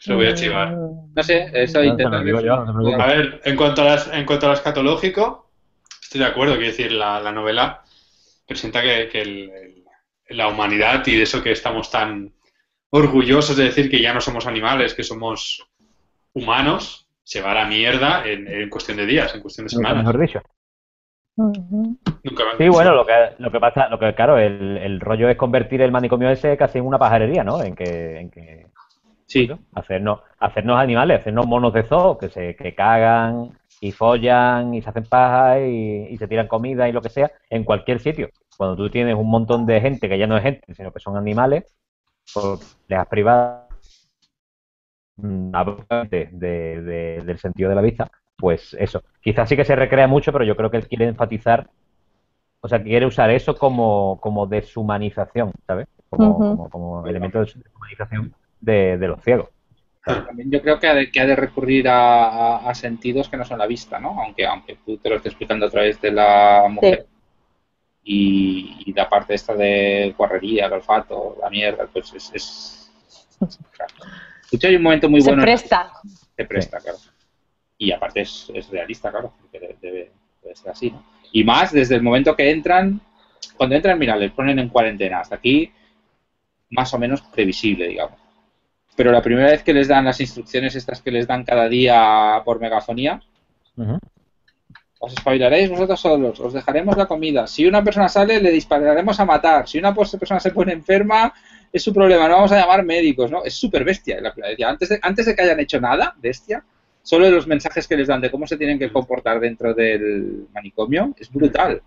Se lo voy a chivar. Mm, No sé, eso No, te intento. no. A ver, en cuanto a, las, en cuanto a lo escatológico, estoy de acuerdo, quiero decir, la, la novela presenta que, que el- el- la humanidad y de eso que estamos tan orgullosos de decir que ya no somos animales, que somos humanos, se va a la mierda en, en cuestión de días, en cuestión de semanas. mejor dicho. Nunca Sí, bueno, lo que, lo que pasa, lo que claro, el, el rollo es convertir el manicomio ese casi en una pajarería, ¿no? En que, en que Sí, hacernos, hacernos animales, hacernos monos de zoo que se que cagan y follan y se hacen paja y, y se tiran comida y lo que sea en cualquier sitio. Cuando tú tienes un montón de gente que ya no es gente, sino que son animales, pues les has privado mm, abruptamente de- de- del sentido de la vista, pues eso. Quizás sí que se recrea mucho, pero yo creo que él quiere enfatizar, o sea, quiere usar eso como, como deshumanización, ¿sabes? Como, como, como elemento de deshumanización de, de los ciegos. también yo creo que ha de, que ha de recurrir a, a- a sentidos que no son la vista, ¿no? Aunque, aunque tú te lo estés explicando a través de la mujer. Y, y la parte esta de guarrería, el olfato, la mierda, pues es... es... claro. De hecho, hay un momento muy Se bueno... en- presta. Se presta, claro. Y aparte es, es realista, claro, porque debe, debe- ser así, ¿no? Y más desde el momento que entran, cuando entran, mira, les ponen en cuarentena. Hasta aquí, más o menos previsible, digamos. Pero la primera vez que les dan las instrucciones estas que les dan cada día por megafonía, os espabilaréis vosotros solos, os dejaremos la comida. Si una persona sale, le dispararemos a matar. Si una persona se pone enferma, es su problema, no vamos a llamar médicos, ¿no? Es súper bestia. La. Antes de, antes de que hayan hecho nada, bestia, solo los mensajes que les dan de cómo se tienen que comportar dentro del manicomio es brutal.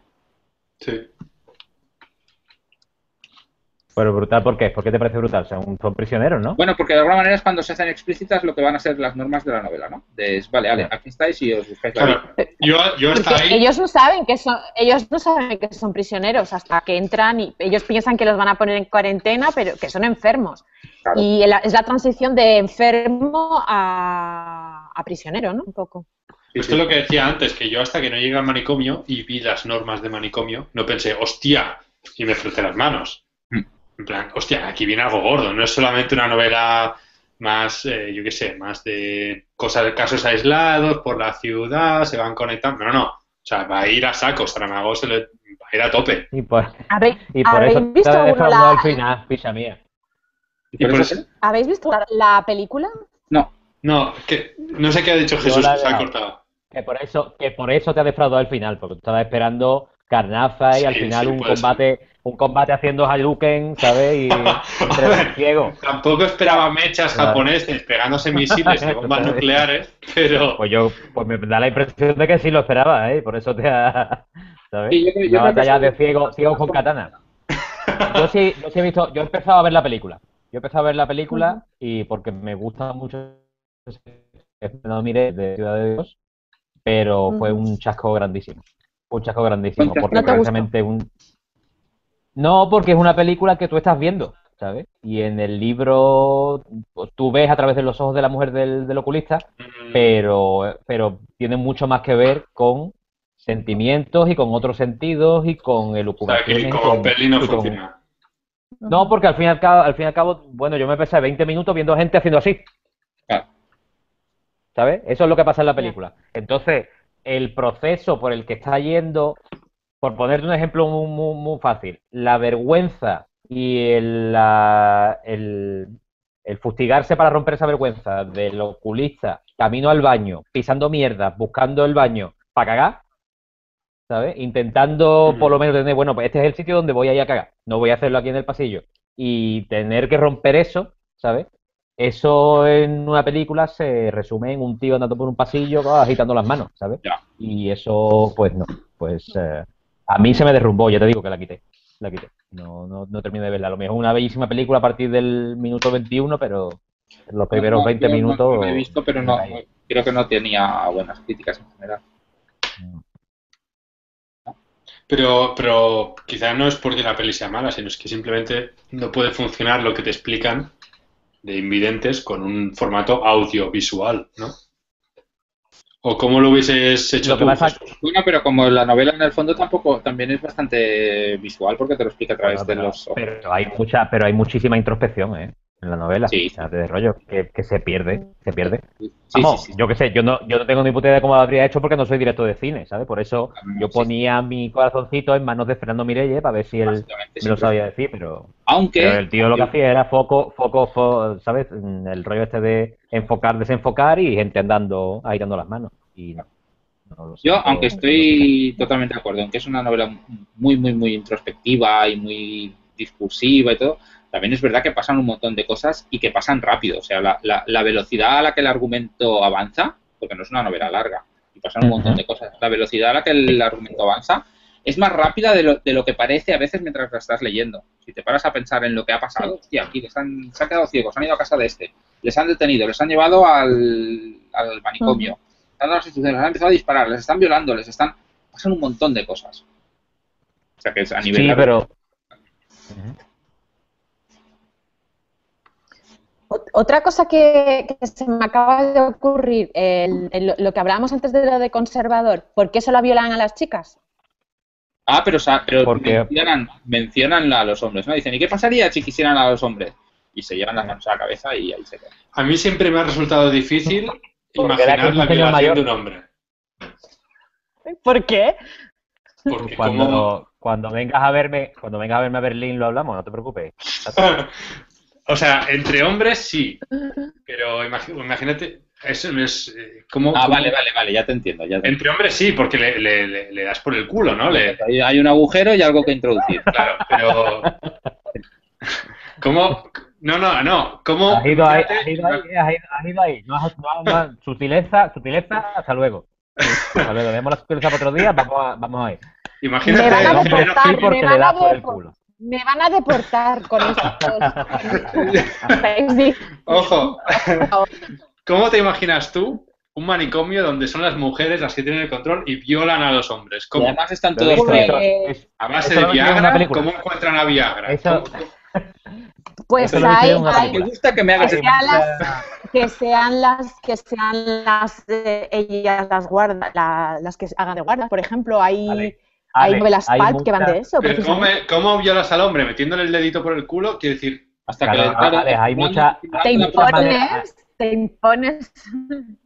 Sí. Pero brutal, ¿por qué? ¿Por qué te parece brutal? Son, son prisioneros, ¿no? Bueno, porque de alguna manera es cuando se hacen explícitas lo que van a ser las normas de la novela, ¿no? De, vale, vale, aquí estáis y os buscáis la Claro, yo, ahí. ellos no saben que son, ellos no saben que son prisioneros hasta que entran y ellos piensan que los van a poner en cuarentena, pero que son enfermos. Claro. Y es la transición de enfermo a, a prisionero, ¿no? Un poco. Esto es lo que decía antes, que yo hasta que no llegué al manicomio y vi las normas de manicomio, no pensé, hostia, y me froté las manos. En plan, hostia, aquí viene algo gordo, no es solamente una novela más, eh, yo qué sé, más de cosas de casos aislados por la ciudad, se van conectando. No, no, o sea, va a ir a saco, Saramago se le va a ir a tope. Y por, ¿Habéis, y por ¿habéis eso te visto alguno defraudado la, al final, picha mía. ¿Y por por eso? ¿Habéis visto la, la película? No, No, que, no sé qué ha dicho Jesús, la que se ha cortado. Que por eso, que por eso te ha defraudado al final, porque tú estabas esperando carnaza y Sí, al final sí, un combate, un combate haciendo Hadouken, ¿sabes? Y entre ciegos. Tampoco esperaba mechas Claro. japoneses pegándose misiles y bombas nucleares, pero... Pues yo, pues me da la impresión de que sí lo esperaba, ¿eh? Por eso te ha, ¿sabes? Sí, yo yo Una batalla de ciegos, ciegos con katana. Yo sí, yo sí he visto, yo he empezado a ver la película. Yo he empezado a ver la película y porque me gusta mucho no mire de Ciudad de Dios, pero fue un chasco grandísimo. Un chasco grandísimo, porque ¿No te gustó? precisamente un No, porque es una película que tú estás viendo, ¿sabes? Y en el libro pues, tú ves a través de los ojos de la mujer del, del oculista, pero, pero tiene mucho más que ver con sentimientos y con otros sentidos y con o sea, que como con- peli no con- funciona. No, porque al fin y al cabo, al fin y al cabo, bueno, yo me pasé 20 minutos viendo gente haciendo así. Claro. ¿Sabes? Eso es lo que pasa en la película. Entonces, el proceso por el que está yendo, por ponerte un ejemplo muy, muy, muy fácil, la vergüenza y el, la- el, el fustigarse para romper esa vergüenza del oculista, camino al baño, pisando mierda, buscando el baño para cagar, ¿sabes? Intentando por lo menos tener, bueno, pues este es el sitio donde voy a ir a cagar, no voy a hacerlo aquí en el pasillo. Y tener que romper eso, ¿sabes? Eso en una película se resume en un tío andando por un pasillo ah, agitando las manos, ¿sabes? Ya. Y eso, pues no. Pues eh, a mí se me derrumbó, ya te digo que la quité. La quité. No, no, no terminé de verla. A lo mejor una bellísima película a partir del minuto 21, pero los primeros No, 20 yo no- minutos. No, he visto, pero no, creo que no tenía buenas críticas en general. Pero, pero quizá no es porque la peli sea mala, sino es que simplemente no puede funcionar lo que te explican de invidentes con un formato audiovisual, ¿no? ¿O cómo lo hubieses hecho Lo que tú, pasa- Jesús? Bueno, pero como la novela en el fondo tampoco también es bastante visual porque te lo explica a través de los pero hay mucha, pero hay muchísima introspección, ¿eh? En la novela. Sí. O sea, de rollo, que, que se pierde, se pierde. Sí, Vamos, sí, sí. yo qué sé, yo no, yo no tengo ni puta idea de cómo lo habría hecho porque no soy director de cine, ¿sabes? Por eso yo ponía mi corazoncito en manos de Fernando Mirelle para ver si él me lo sabía decir, pero, Aunque pero el tío lo que hacía era foco, foco, fo- ¿sabes? El rollo este de enfocar, desenfocar y gente andando, agitando las manos. Y no, no lo sé, Yo, aunque estoy totalmente de acuerdo en que es una novela muy, muy, muy introspectiva y muy discursiva y todo, también es verdad que pasan un montón de cosas y que pasan rápido. O sea, la, la- la velocidad a la que el argumento avanza, porque no es una novela larga, y pasan un montón de cosas, la velocidad a la que el argumento avanza es más rápida de lo, de lo que parece a veces mientras la estás leyendo. Si te paras a pensar en lo que ha pasado, hostia, aquí les han, se han quedado ciegos, han ido a casa de este, les han detenido, les han llevado al, al manicomio, les han dado las instrucciones, les han empezado a disparar, les están violando, les están... Pasan un montón de cosas. O sea que es a nivel... Sí, largo. pero... Otra cosa que, que se me acaba de ocurrir, el- el- lo que hablábamos antes de lo de conservador, ¿por qué solo violan a las chicas? Ah, pero, Porque- mencionan, mencionan a los hombres, ¿no? Dicen, ¿y qué pasaría si quisieran a los hombres? Y se llevan las manos a la cabeza y ahí se quedan. A mí siempre me ha resultado difícil imaginar la violación mayor. de un hombre. ¿Por qué? Porque como... Cuando, cuando vengas a verme, cuando vengas a verme a Berlín lo hablamos, no te preocupes. o sea, entre hombres sí, pero imagínate, eso no es... eh, ¿cómo, Ah, cómo- vale, vale, vale, ya te entiendo. Ya te Entre hombres sí, porque le, le- le- le das por el culo, ¿no? Le, Hay, hay un agujero y algo que introducir. claro, pero... ¿Cómo? No, no, no. ¿Cómo? Has ido ahí, has ido ahí, has ido, has ido ahí. No has- no no sutileza, sutileza, hasta luego. Hasta luego, demos la sutileza para otro día, vamos a, vamos a ir. Imagínate Me van a deportar, sí, porque me le van das a por el culo. Me van a deportar con esto. Ojo, ¿cómo te imaginas tú un manicomio donde son las mujeres las que tienen el control y violan a los hombres? Y además están todos feos. A base Eso de Viagra. ¿cómo encuentran a Viagra? Eso- ¿Cómo- Pues Eso hay, en una hay- Me gusta que me hagas que el- sean las que sean las que sean las eh, ellas las guardas la- las que hagan de guardas por ejemplo hay Vale. Hay Ale, novelas hay pulp que van de eso Pero ¿cómo, precisamente. me- cómo violas al hombre? ¿Metiéndole el dedito por el culo? Quiero decir, Hasta que le hay te impones te impones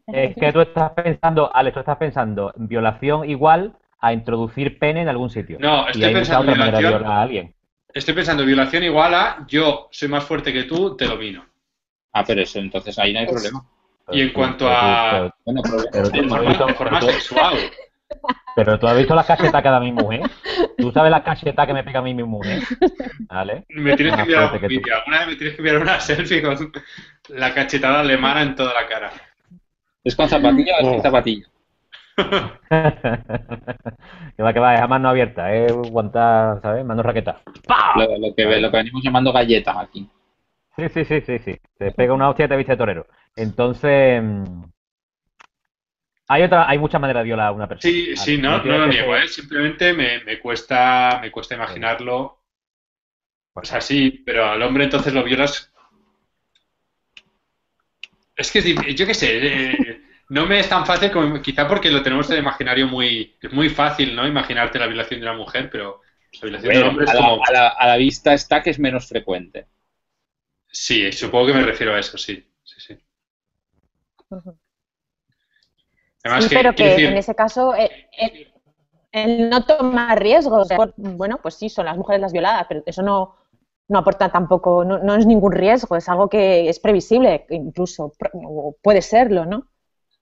Es que tú estás pensando, Alex, tú estás pensando en violación igual a introducir pene en algún sitio. No, y estoy hay pensando de violación. violar a alguien. estoy pensando violación igual a yo soy más fuerte que tú, te domino. Ah, pero eso, entonces ahí no hay Pues- problema. Y en cuanto a- pero- Bueno, problema. Pero Pero- forma sexual. Pero tú has visto las cachetas que da mi mujer. ¿Tú sabes las cachetas que me pega a mí mi mujer? ¿Vale? Me tienes que enviar un vídeo. Alguna vez me tienes que enviar una selfie con la cachetada alemana en toda la cara. ¿Es con zapatilla o es sin zapatilla? que va, que va, es a mano abierta, es guantar, ¿sabes? Mano raqueta. Lo, lo que, lo que venimos llamando galleta aquí. Sí, sí, sí, sí, sí. Te pega una hostia y te viste de torero. Entonces, mm, hay otra, hay muchas maneras de violar a una persona. Sí, sí, no, no tiene lo niego, ¿eh? Simplemente me, me cuesta, me cuesta imaginarlo. O sea, sí, pero al hombre entonces lo violas. Es que es yo qué sé, eh, no me es tan fácil como quizá porque lo tenemos en el imaginario muy, es muy fácil, ¿no? Imaginarte la violación de una mujer, pero la violación de un hombre es a, la, como, a la- a la vista está que es menos frecuente. sí, supongo que me refiero a eso, sí, sí, sí. Además sí que, pero que decir, en ese caso eh, eh, él no toma riesgos bueno pues sí son las mujeres las violadas pero eso no no aporta tampoco no, no es ningún riesgo es algo que es previsible incluso puede serlo no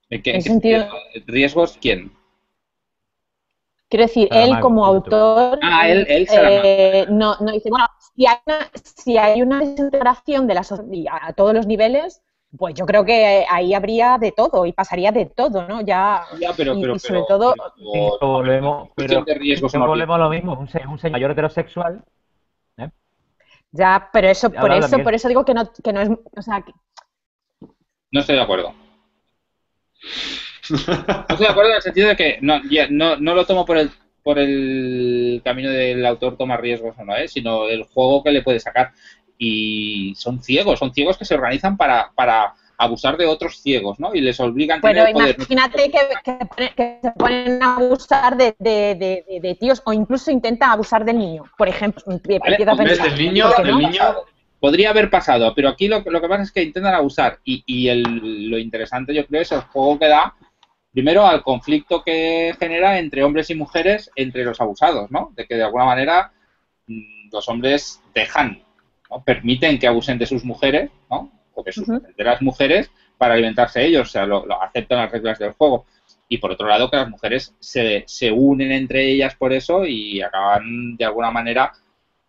¿En qué, En en qué sentido-? ¿Riesgos quién? Quiero decir, Saramago, él como autor Ah, él- él, eh, no, no dice, bueno, si hay una, si hay una desintegración de la sociedad a todos los niveles, pues yo creo que ahí habría de todo y pasaría de todo, ¿no? Ya, Ya, pero, Y- pero, y sobre pero- todo- pero- volvemos, volvemos a lo mismo, un, un señor mayor heterosexual, ya, pero eso, Ya por eso, bien. por eso digo que no, que no es, o sea, que- No estoy de acuerdo. No estoy de acuerdo en el sentido de que no, ya, no, no lo tomo por el, por el camino del autor toma riesgos o no, ¿eh? sino el juego que le puede sacar. Y son ciegos, son ciegos que se organizan para, para abusar de otros ciegos, ¿no? Y les obligan a tener poder. imagínate que, que pone- que se ponen a abusar de, de- de- tíos o incluso intentan abusar del niño, por ejemplo. Empieza a pensar, del niño, ¿por qué del no? niño, Podría haber pasado, pero aquí lo, lo que pasa es que intentan abusar. Y, y el- lo interesante, yo creo, es el juego que da, primero, al conflicto que genera entre hombres y mujeres entre los abusados, ¿no? De que de alguna manera mm, los hombres dejan, ¿no? permiten que abusen de sus mujeres, ¿no? O de, sus- de las mujeres para alimentarse ellos, o sea, lo, lo aceptan las reglas del juego. Y por otro lado, que las mujeres se, se unen entre ellas por eso y acaban de alguna manera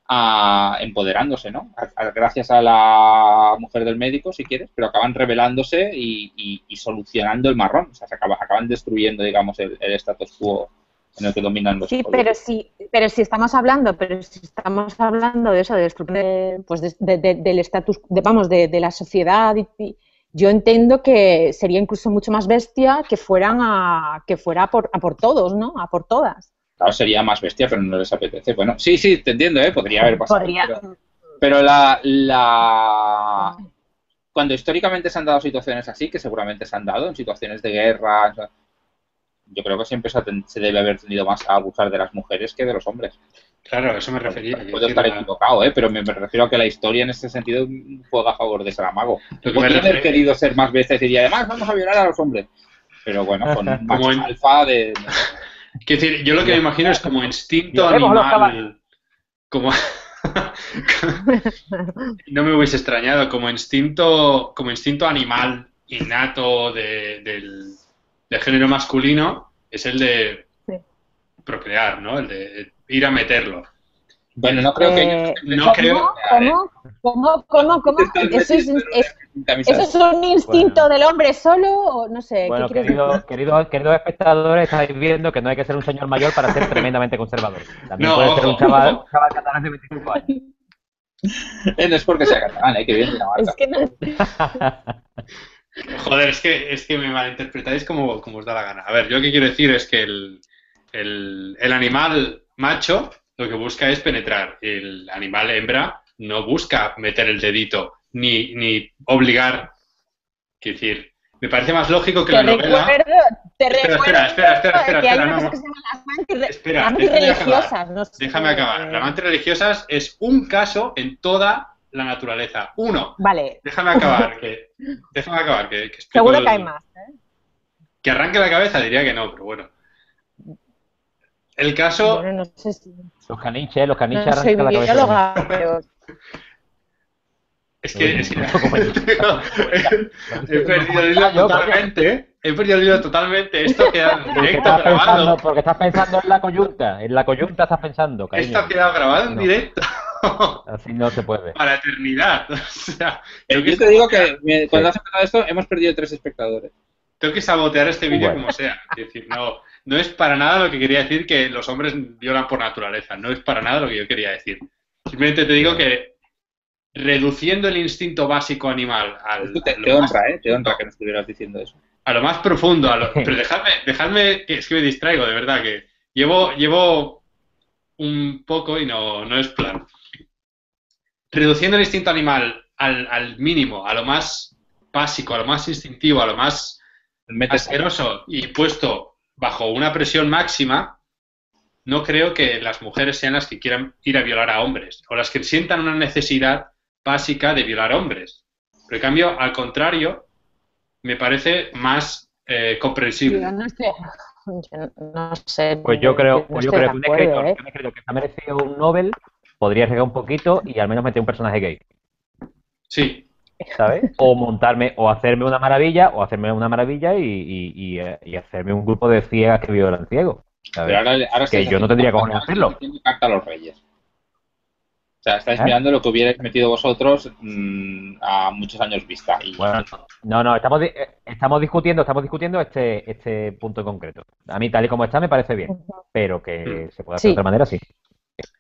a- empoderándose, ¿no? A- a- gracias a la mujer del médico, si quieres, pero acaban rebelándose y, y- y solucionando el marrón. O sea, se acaba- acaban destruyendo, digamos, el, el status quo en el que dominan los Sí, pero si, pero si estamos hablando, pero si estamos hablando de eso, de de- pues de- de- de- del estatus, de, vamos, de, de la sociedad, y- yo entiendo que sería incluso mucho más bestia que fueran a, que fuera a por, a por todos, ¿no? A por todas. Claro, sería más bestia, pero no les apetece. Bueno, sí, sí, te entiendo, ¿eh? Podría haber pasado. Podría. Pero, pero la, la... Cuando históricamente se han dado situaciones así, que seguramente se han dado, en situaciones de guerra, yo creo que siempre se, debe haber tendido más a abusar de las mujeres que de los hombres. claro, a eso me refería. Puedo estar equivocado, ¿eh? pero me, me refiero a que la historia en este sentido juega a favor de Saramago. Podría haber querido ser más veces y además vamos a violar a los hombres. Pero bueno, con en- alfa de... Quiero decir, yo lo que me imagino es como instinto animal. Como. no me hubiese extrañado, como instinto, como instinto animal innato de- del, del género masculino, es el de Sí. procrear, ¿no? El de ir a meterlo. Bueno, no creo que Eh, ellos... no ¿Cómo? creo- ¿Cómo? ¿Cómo? ¿Cómo? ¿Cómo? ¿Eso es, es-. ¿Eso es un instinto Bueno. del hombre solo o no sé? Bueno, ¿qué quieres decir? queridos querido, queridos espectadores, estáis viendo que no hay que ser un señor mayor para ser tremendamente conservador. También No, puede ser un ojo, chaval, ojo. un chaval catalán de 25 años. Eh, no es porque sea catalán, eh, que viene de Dinamarca. Es que no, Joder, es que, es que me malinterpretáis como, como os da la gana. A ver, yo lo que quiero decir es que el, el, el animal macho lo que busca es penetrar. El animal hembra no busca meter el dedito ni, ni obligar. Quiero decir, me parece más lógico que te la novela. te Espera, recuerdo espera, espera, espera, que espera, una no, que se mantis, Espera, mantis déjame religiosas. acabar. No sé. Déjame acabar. Las amantes religiosas es un caso en toda la naturaleza. Uno. Vale, Déjame acabar, que, déjame acabar, que, seguro que hay más. ¿eh? Que arranque la cabeza diría que no, pero bueno. El caso, Bueno, no sé si. Los caniches, los caniches No arrancan la cabeza. bióloga, pero. es que, es que he perdido el hilo totalmente, he perdido el hilo totalmente, esto queda en directo estás, pensando, grabado, porque estás pensando en la coyunta. En la coyunta estás pensando, cariño. esto ha quedado grabado en No. directo Así no se puede. para la eternidad, o sea, Eh, que, Yo te digo que cuando has empezado esto hemos perdido tres espectadores. tengo que sabotear este vídeo Bueno. como sea, es decir, no, no es para nada lo que quería decir que los hombres violan por naturaleza, no es para nada lo que yo quería decir, simplemente te digo que reduciendo el instinto básico animal al, Esto te, honra, ¿eh? Te honra que no estuvieras diciendo eso. A lo más profundo, a lo- pero dejadme, dejadme, que es que me distraigo, de verdad, que llevo, llevo un poco y no, no es plan. Reduciendo el instinto animal al, al mínimo, a lo más básico, a lo más instintivo, a lo más asqueroso y puesto bajo una presión máxima, no creo que las mujeres sean las que quieran ir a violar a hombres o las que sientan una necesidad básica de violar hombres. Pero en cambio, al contrario, me parece más eh, comprensible. Yo no sé. Yo no sé. Pues yo creo, no pues yo creo que un acuerdo, escritor, ¿eh? un escritor que se ha merecido un Nobel podría arriesgar un poquito y al menos meter un personaje gay, Sí, ¿sabes? O montarme, o hacerme una maravilla, o hacerme una maravilla y, y, y, eh, y hacerme un grupo de ciegas que violan ciegos. ¿sabes? Pero ahora, ahora Que yo no tendría cojones hacerlo. carta a los reyes. O sea, estáis ¿Eh? mirando lo que hubierais metido vosotros mm, a muchos años vista. Y Bueno, no, no, estamos, eh, estamos discutiendo, estamos discutiendo este, este punto en concreto. A mí tal y como está me parece bien, pero que se puede hacer Sí. de otra manera, sí.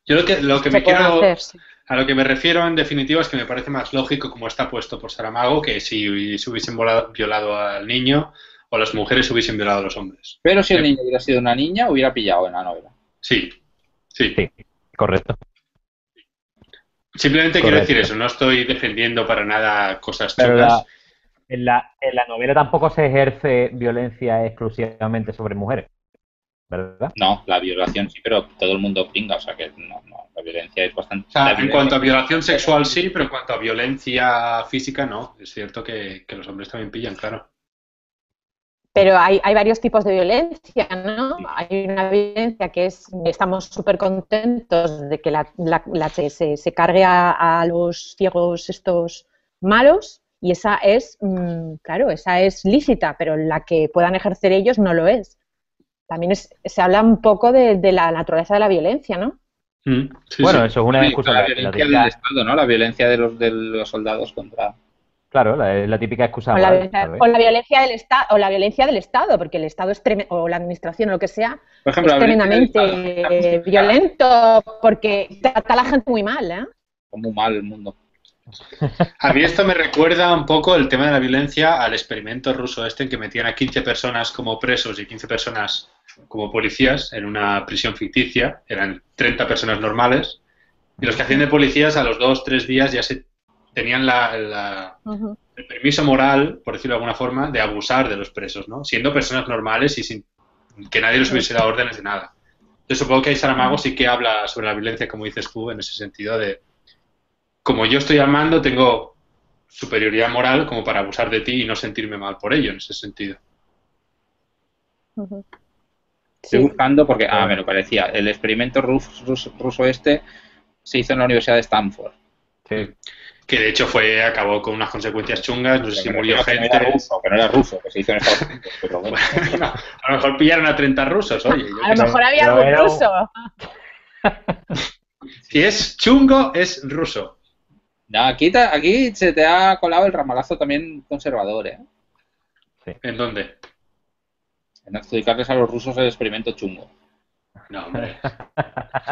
yo lo que, lo que me quiero, hacer, sí. a lo que me refiero en definitiva es que me parece más lógico como está puesto por Saramago que si se hubiesen volado- violado al niño o las mujeres hubiesen violado a los hombres. Pero si el niño hubiera sido una niña, hubiera pillado en la novela. Sí, sí. Sí. Correcto. Simplemente quiero decir eso, no estoy defendiendo para nada cosas Pero la- en, la, en la novela tampoco se ejerce violencia exclusivamente sobre mujeres, ¿verdad? No, la violación sí, pero todo el mundo pringa, o sea que no, no, la violencia es bastante... O sea, la en cuanto a violación sexual sí, pero en cuanto a violencia física no. Es cierto que, que los hombres también pillan, claro. Pero hay, hay varios tipos de violencia, ¿no? Hay una violencia que es, estamos súper contentos de que la, la- la- se, se- se cargue a, a los ciegos estos malos y esa es, mm, claro, esa es lícita, pero la que puedan ejercer ellos no lo es. También es- se habla un poco de, de la naturaleza de la violencia, ¿no? Mm, sí, bueno, sí. eso es una Sí, excusa. la la- la violencia del Estado, ¿no? La violencia de los, de los soldados contra... claro, la, la típica excusa. O la, o la violencia del Estado, o la violencia del Estado, porque el Estado es o la administración o lo que sea, Por ejemplo, es tremendamente Estado violento porque trata a la gente muy mal, ¿eh? Muy mal el mundo. A mí esto me recuerda un poco el tema de la violencia al experimento ruso este en que metían a 15 personas como presos y 15 personas como policías en una prisión ficticia. Eran 30 personas normales. Y los que hacían de policías a los dos, tres días ya se tenían la- la, el permiso moral, por decirlo de alguna forma, de abusar de los presos, ¿no? Siendo personas normales y sin que nadie les hubiese dado órdenes de nada. Yo supongo que ahí Saramago sí que habla sobre la violencia, como dices tú, en ese sentido de, como yo estoy al mando, tengo superioridad moral como para abusar de ti y no sentirme mal por ello, en ese sentido. Estoy Sí. buscando porque, ah, me lo parecía. El experimento rus- rus- ruso este se hizo en la Universidad de Stanford. Sí. Que de hecho fue, acabó con unas consecuencias chungas, no sé si murió refiero que gente. No era ruso, que no era ruso, que se hizo en Estados Unidos. Pero bueno. Bueno, a lo mejor pillaron a 30 rusos, oye. yo A lo mejor había algún un- ruso. Si es chungo, es ruso. No, aquí, te- aquí se te ha colado el ramalazo también conservador, ¿eh? ¿En dónde? En adjudicarles a los rusos el experimento chungo. No, hombre.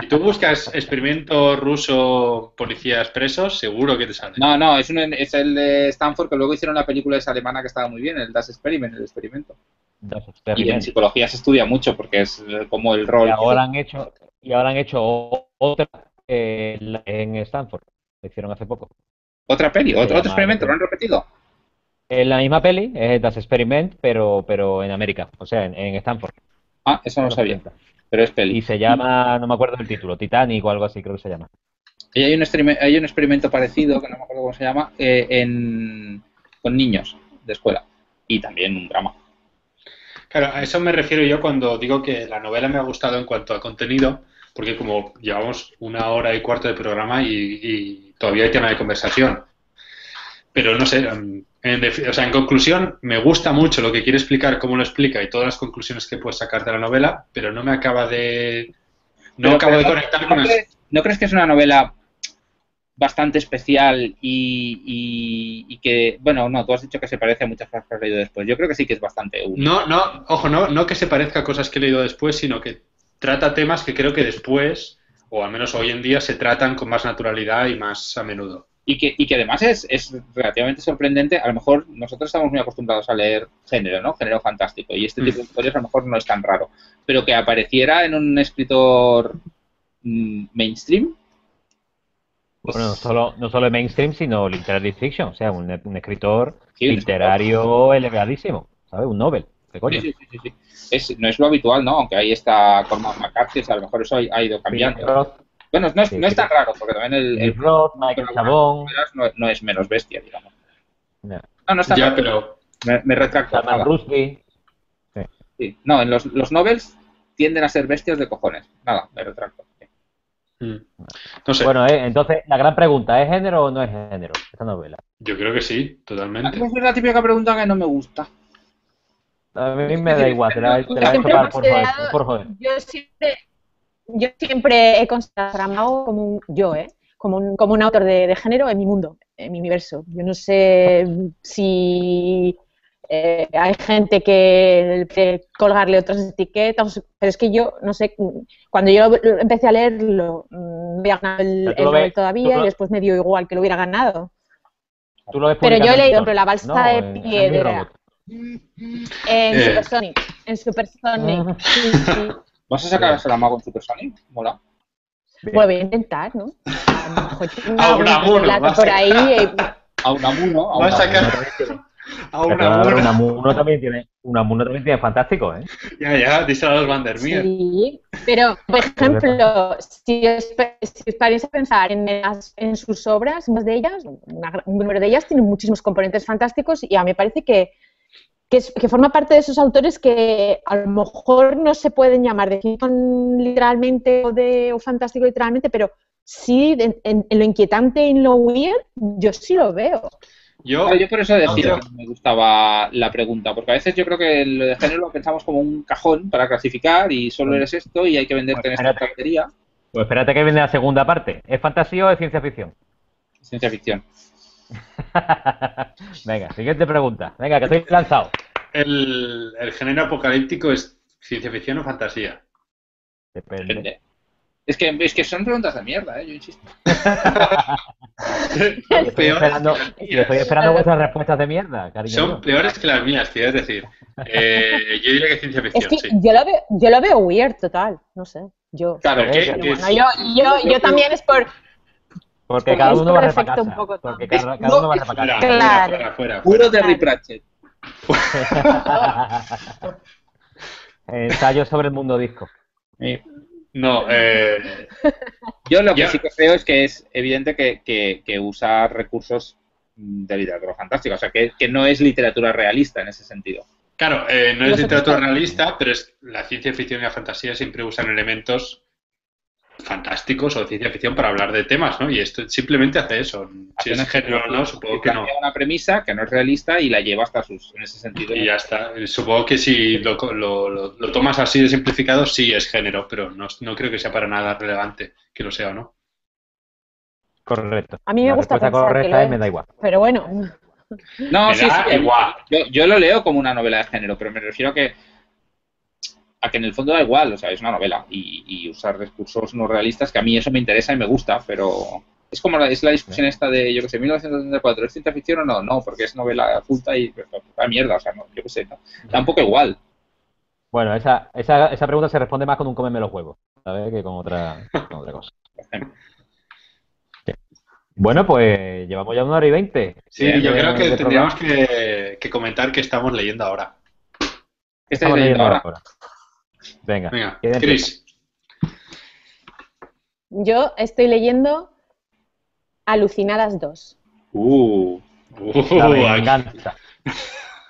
Si tú buscas experimento ruso policías presos, seguro que te sale. No, no, es, un- es el de Stanford que luego hicieron una película esa alemana que estaba muy bien, el Das Experiment, el experimento. Das Y en psicología se estudia mucho porque es eh, como el rol. Y ahora han hecho, y ahora han hecho otra eh, en Stanford. Lo hicieron hace poco. Otra peli, otro, otro experimento, lo han repetido. Es la misma peli, es Das Experiment, pero, pero en América, o sea, en, en Stanford. Ah, eso no lo sabía, pero es peli. Y se llama, no me acuerdo del título, Titanic o algo así, creo que se llama. Y hay un, hay un experimento parecido, que no me acuerdo cómo se llama, eh, en, con niños de escuela. Y también un drama. Claro, a eso me refiero yo cuando digo que la novela me ha gustado en cuanto a contenido, porque como llevamos una hora y cuarto de programa y, y todavía hay tema de conversación. Pero no sé, en, o sea, en conclusión, me gusta mucho lo que quiere explicar, cómo lo explica y todas las conclusiones que puedes sacar de la novela, pero no me acaba de... No Pero- acabo pero de conectar ¿no con crees, ¿No crees que es una novela bastante especial y, y- y que, bueno, no, tú has dicho que se parece a muchas cosas que has leído después. Yo creo que sí que es bastante único. No, no, ojo, no, no que se parezca a cosas que he leído después, sino que trata temas que creo que después, o al menos hoy en día, se tratan con más naturalidad y más a menudo. Y que, y que además es, es relativamente sorprendente. A lo mejor nosotros estamos muy acostumbrados a leer género, ¿no? Género fantástico. Y este Mm. tipo de historias a lo mejor no es tan raro. Pero que apareciera en un escritor mm, mainstream, pues, Bueno, no solo, no solo mainstream, sino literary fiction, o sea, un, un escritor Sí, un literario elevadísimo, ¿sabes? Un Nobel, ¿qué coño? Sí, sí, sí, sí, sí. Es, no es lo habitual, ¿no? Aunque ahí está Cormac McCarthy, o sea, a lo mejor eso ha, ha ido cambiando. Bueno, no es, Sí, no es sí. tan raro, porque también el, el Michael Chabón, no, no es menos bestia, digamos. no, No, no es tan Ya, raro. pero Me, me retracto. Rushdie, Sí. No, en los, los novels tienden a ser bestias de cojones. Nada, me retracto. mm, no sé, Bueno, eh, entonces la gran pregunta, ¿es género o no es género esta novela? yo creo que sí, totalmente. es la típica pregunta que no me gusta. A mí me da igual, te la, te la he hecho por joder, por joder. Yo siempre, yo siempre he considerado a Saramago como un, yo, ¿eh? como, un, como un autor de, de género en mi mundo, en mi universo. Yo no sé si eh, hay gente que que colgarle otras etiquetas, pero es que yo, no sé, cuando yo lo- empecé a leerlo, mm, no había ganado el, el ves- todavía y después me dio igual que lo hubiera ganado. Tú lo ves Pero yo he leído, pero la balsa ¿no? de En- en piedra. Mi Robot. En Eh. Supersonic, en Supersonic, sí, sí. ¿Vas a sacar a Saramago en Supersonic? Mola. Bueno, voy a intentar, ¿no? A lo mejor A a por ahí. eh, A Unamuno. A Va a sacar a Pero una claro, mona. Unamuno también tiene, Unamuno también tiene fantástico, ¿eh? Ya, ya, díselo a los Vandermeer. Sí, pero, por ejemplo, si os, si os paráis a pensar en, las- en sus obras, muchas de ellas, una un número de ellas tienen muchísimos componentes fantásticos y a mí me parece que, que, es- que forma parte de esos autores que a lo mejor no se pueden llamar de ficción literalmente o de o fantástico literalmente, pero sí en, en- en lo inquietante y en lo weird, yo sí lo veo. Yo, por eso decía que me gustaba la pregunta, porque a veces yo creo que lo de género lo pensamos como un cajón para clasificar y solo eres esto y hay que venderte en esta cafetería. Pues espérate que viene la segunda parte. ¿Es fantasía o es ciencia ficción? Ciencia ficción. Venga, siguiente pregunta. Venga, que estoy lanzado. El, el género apocalíptico es ciencia ficción o fantasía. Depende. Depende. Es que, es que son preguntas de mierda, ¿eh? yo insisto. Estoy esperando, estoy esperando vuestras respuestas de mierda, cariño. Son peores que las mías, tío. Es decir, eh, yo diría que ciencia Es ficción, que sí. yo, lo veo, yo lo veo weird total, no sé, yo. Claro, yo, yo, yo también es por... Porque cada uno va a Porque cada, cada uno va a. Claro. fuera, fuera, fuera. Puro Terry Claro. Pratchett. Ensayo sobre el mundo disco. No, eh, Yo lo que Ya. sí que creo es que es evidente que, que, que usa recursos de literatura fantástica, o sea, que, que no es literatura realista en ese sentido. claro, eh, no es literatura realista, pero es la ciencia ficción y la fantasía siempre usan elementos fantásticos o de ciencia ficción para hablar de temas, ¿no? Y esto simplemente hace eso. Si es género o no, supongo que no. Una premisa que no es realista y la lleva hasta sus, en ese sentido. Y ya está. Supongo que si lo, lo- lo- lo tomas así de simplificado, sí es género, pero no, no creo que sea para nada relevante que lo sea o no. Correcto. A mí me La gusta pensar que correcta lo es es. me da igual. Pero bueno, No, Me sí, da sí. igual. Yo, yo lo leo como una novela de género, pero me refiero a que a que en el fondo da igual, o sea, es una novela y, y usar recursos no realistas, que a mí eso me interesa y me gusta, pero es como la, es la discusión esta de, yo que sé, 1974, ¿es ciencia ficción o no? No, porque es novela culta y pues, puta mierda, o sea, no, yo qué sé, no. da un poco igual. Bueno, esa, esa, esa pregunta se responde más con un cómeme los huevos, ¿sabes? Que con otra, con otra cosa. por ejemplo. Bueno, pues llevamos ya una hora y veinte. Sí, yo creo que tendríamos que, que comentar qué estamos leyendo ahora. ¿Qué estáis Estamos leyendo leyendo ahora? ahora. Venga, Venga, yo estoy leyendo Alucinadas 2. Uh, Uh, La venganza.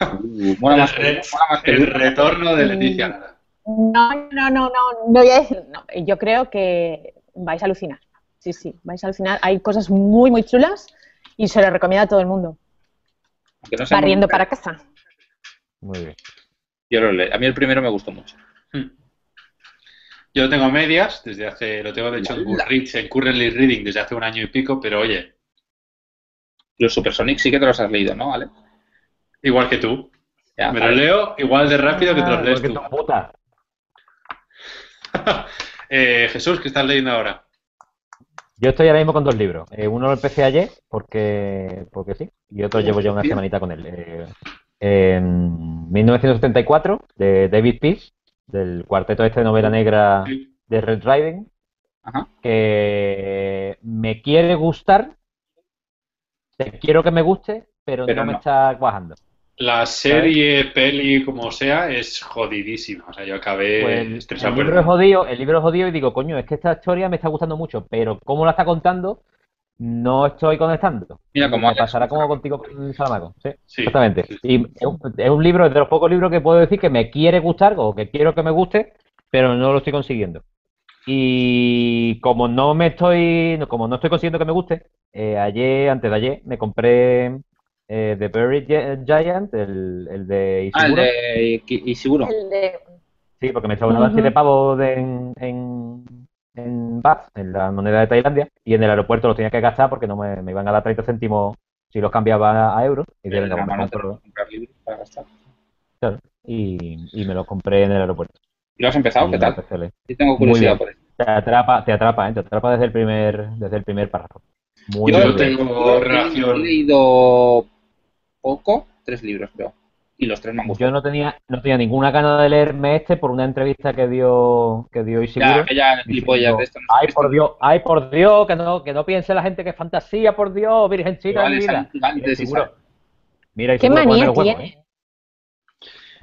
uh, más que, El- más retorno de Leticia Nara. No, no, no, no, no voy a decir- no, Yo creo que vais a alucinar. Sí, sí, vais a alucinar. Hay cosas muy, muy chulas y se lo recomiendo a todo el mundo. No Barriendo muy- para casa. Muy bien. Yo lo leo. A mí el primero me gustó mucho. Hmm. Yo lo tengo a medias, desde hace, lo tengo de hecho en Goodreads, en Currently Reading desde hace un año y pico, pero oye, Los Supersonic sí que te los has leído, ¿no? ¿Vale? igual que tú. Ya, Me lo vale. leo igual de rápido que te los Ah, lees tú. Eh, Jesús, ¿qué estás leyendo ahora? Yo estoy ahora mismo con dos libros. Eh, uno lo empecé ayer porque, porque sí, y otro llevo ya una semanita con él. Eh, en 1974, de David Peace, del cuarteto este de novela negra de Red Riding, Ajá. que me quiere gustar, quiero que me guste, pero, Pero no me está cuajando. La serie, peli, como sea, es jodidísima. O sea, yo acabé Pues el, libro es jodido, el libro es jodido y digo, coño, es que esta historia me está gustando mucho, pero cómo la está contando, no estoy conectando. Mira, como me pasará como contigo con Salamaco. Sí, Sí, exactamente. sí, sí. Y es un, es un libro, es de los pocos libros que puedo decir que me quiere gustar o que quiero que me guste, pero no lo estoy consiguiendo. Y como no me estoy, como no estoy consiguiendo que me guste, eh, ayer, antes de ayer, me compré eh, The Buried Gi- Giant, el, el de Ah, el de Ishiguro. El de- Sí, porque me sobraban Ujú. siete pavos de- en, en, en baht, en la moneda de Tailandia, y en el aeropuerto los tenía que gastar porque no me, me iban a dar 30 céntimos si los cambiaba a euros. Y, dije, me no compro- libros para gastar. y, y me los compré en el aeropuerto. ¿Y lo has empezado? Y ¿Qué me tal? Yo tengo Muy curiosidad bien. por eso. Te atrapa, te atrapa, ¿eh? Te atrapa desde el primer, desde el primer párrafo. Muy Yo bien. tengo relación- He leído poco, tres libros creo. Y los tres me han gustado. Yo no tenía, no tenía ninguna gana de leerme este por una entrevista que dio, que dio Ya, aquella gilipollas diciendo, de esto. no Ay, por esto- Dios, ay, por Dios, que no, que no piense la gente que es fantasía, por Dios, virgencita de vida. gigantes Mira, ¿Qué manía tiene? ¿eh?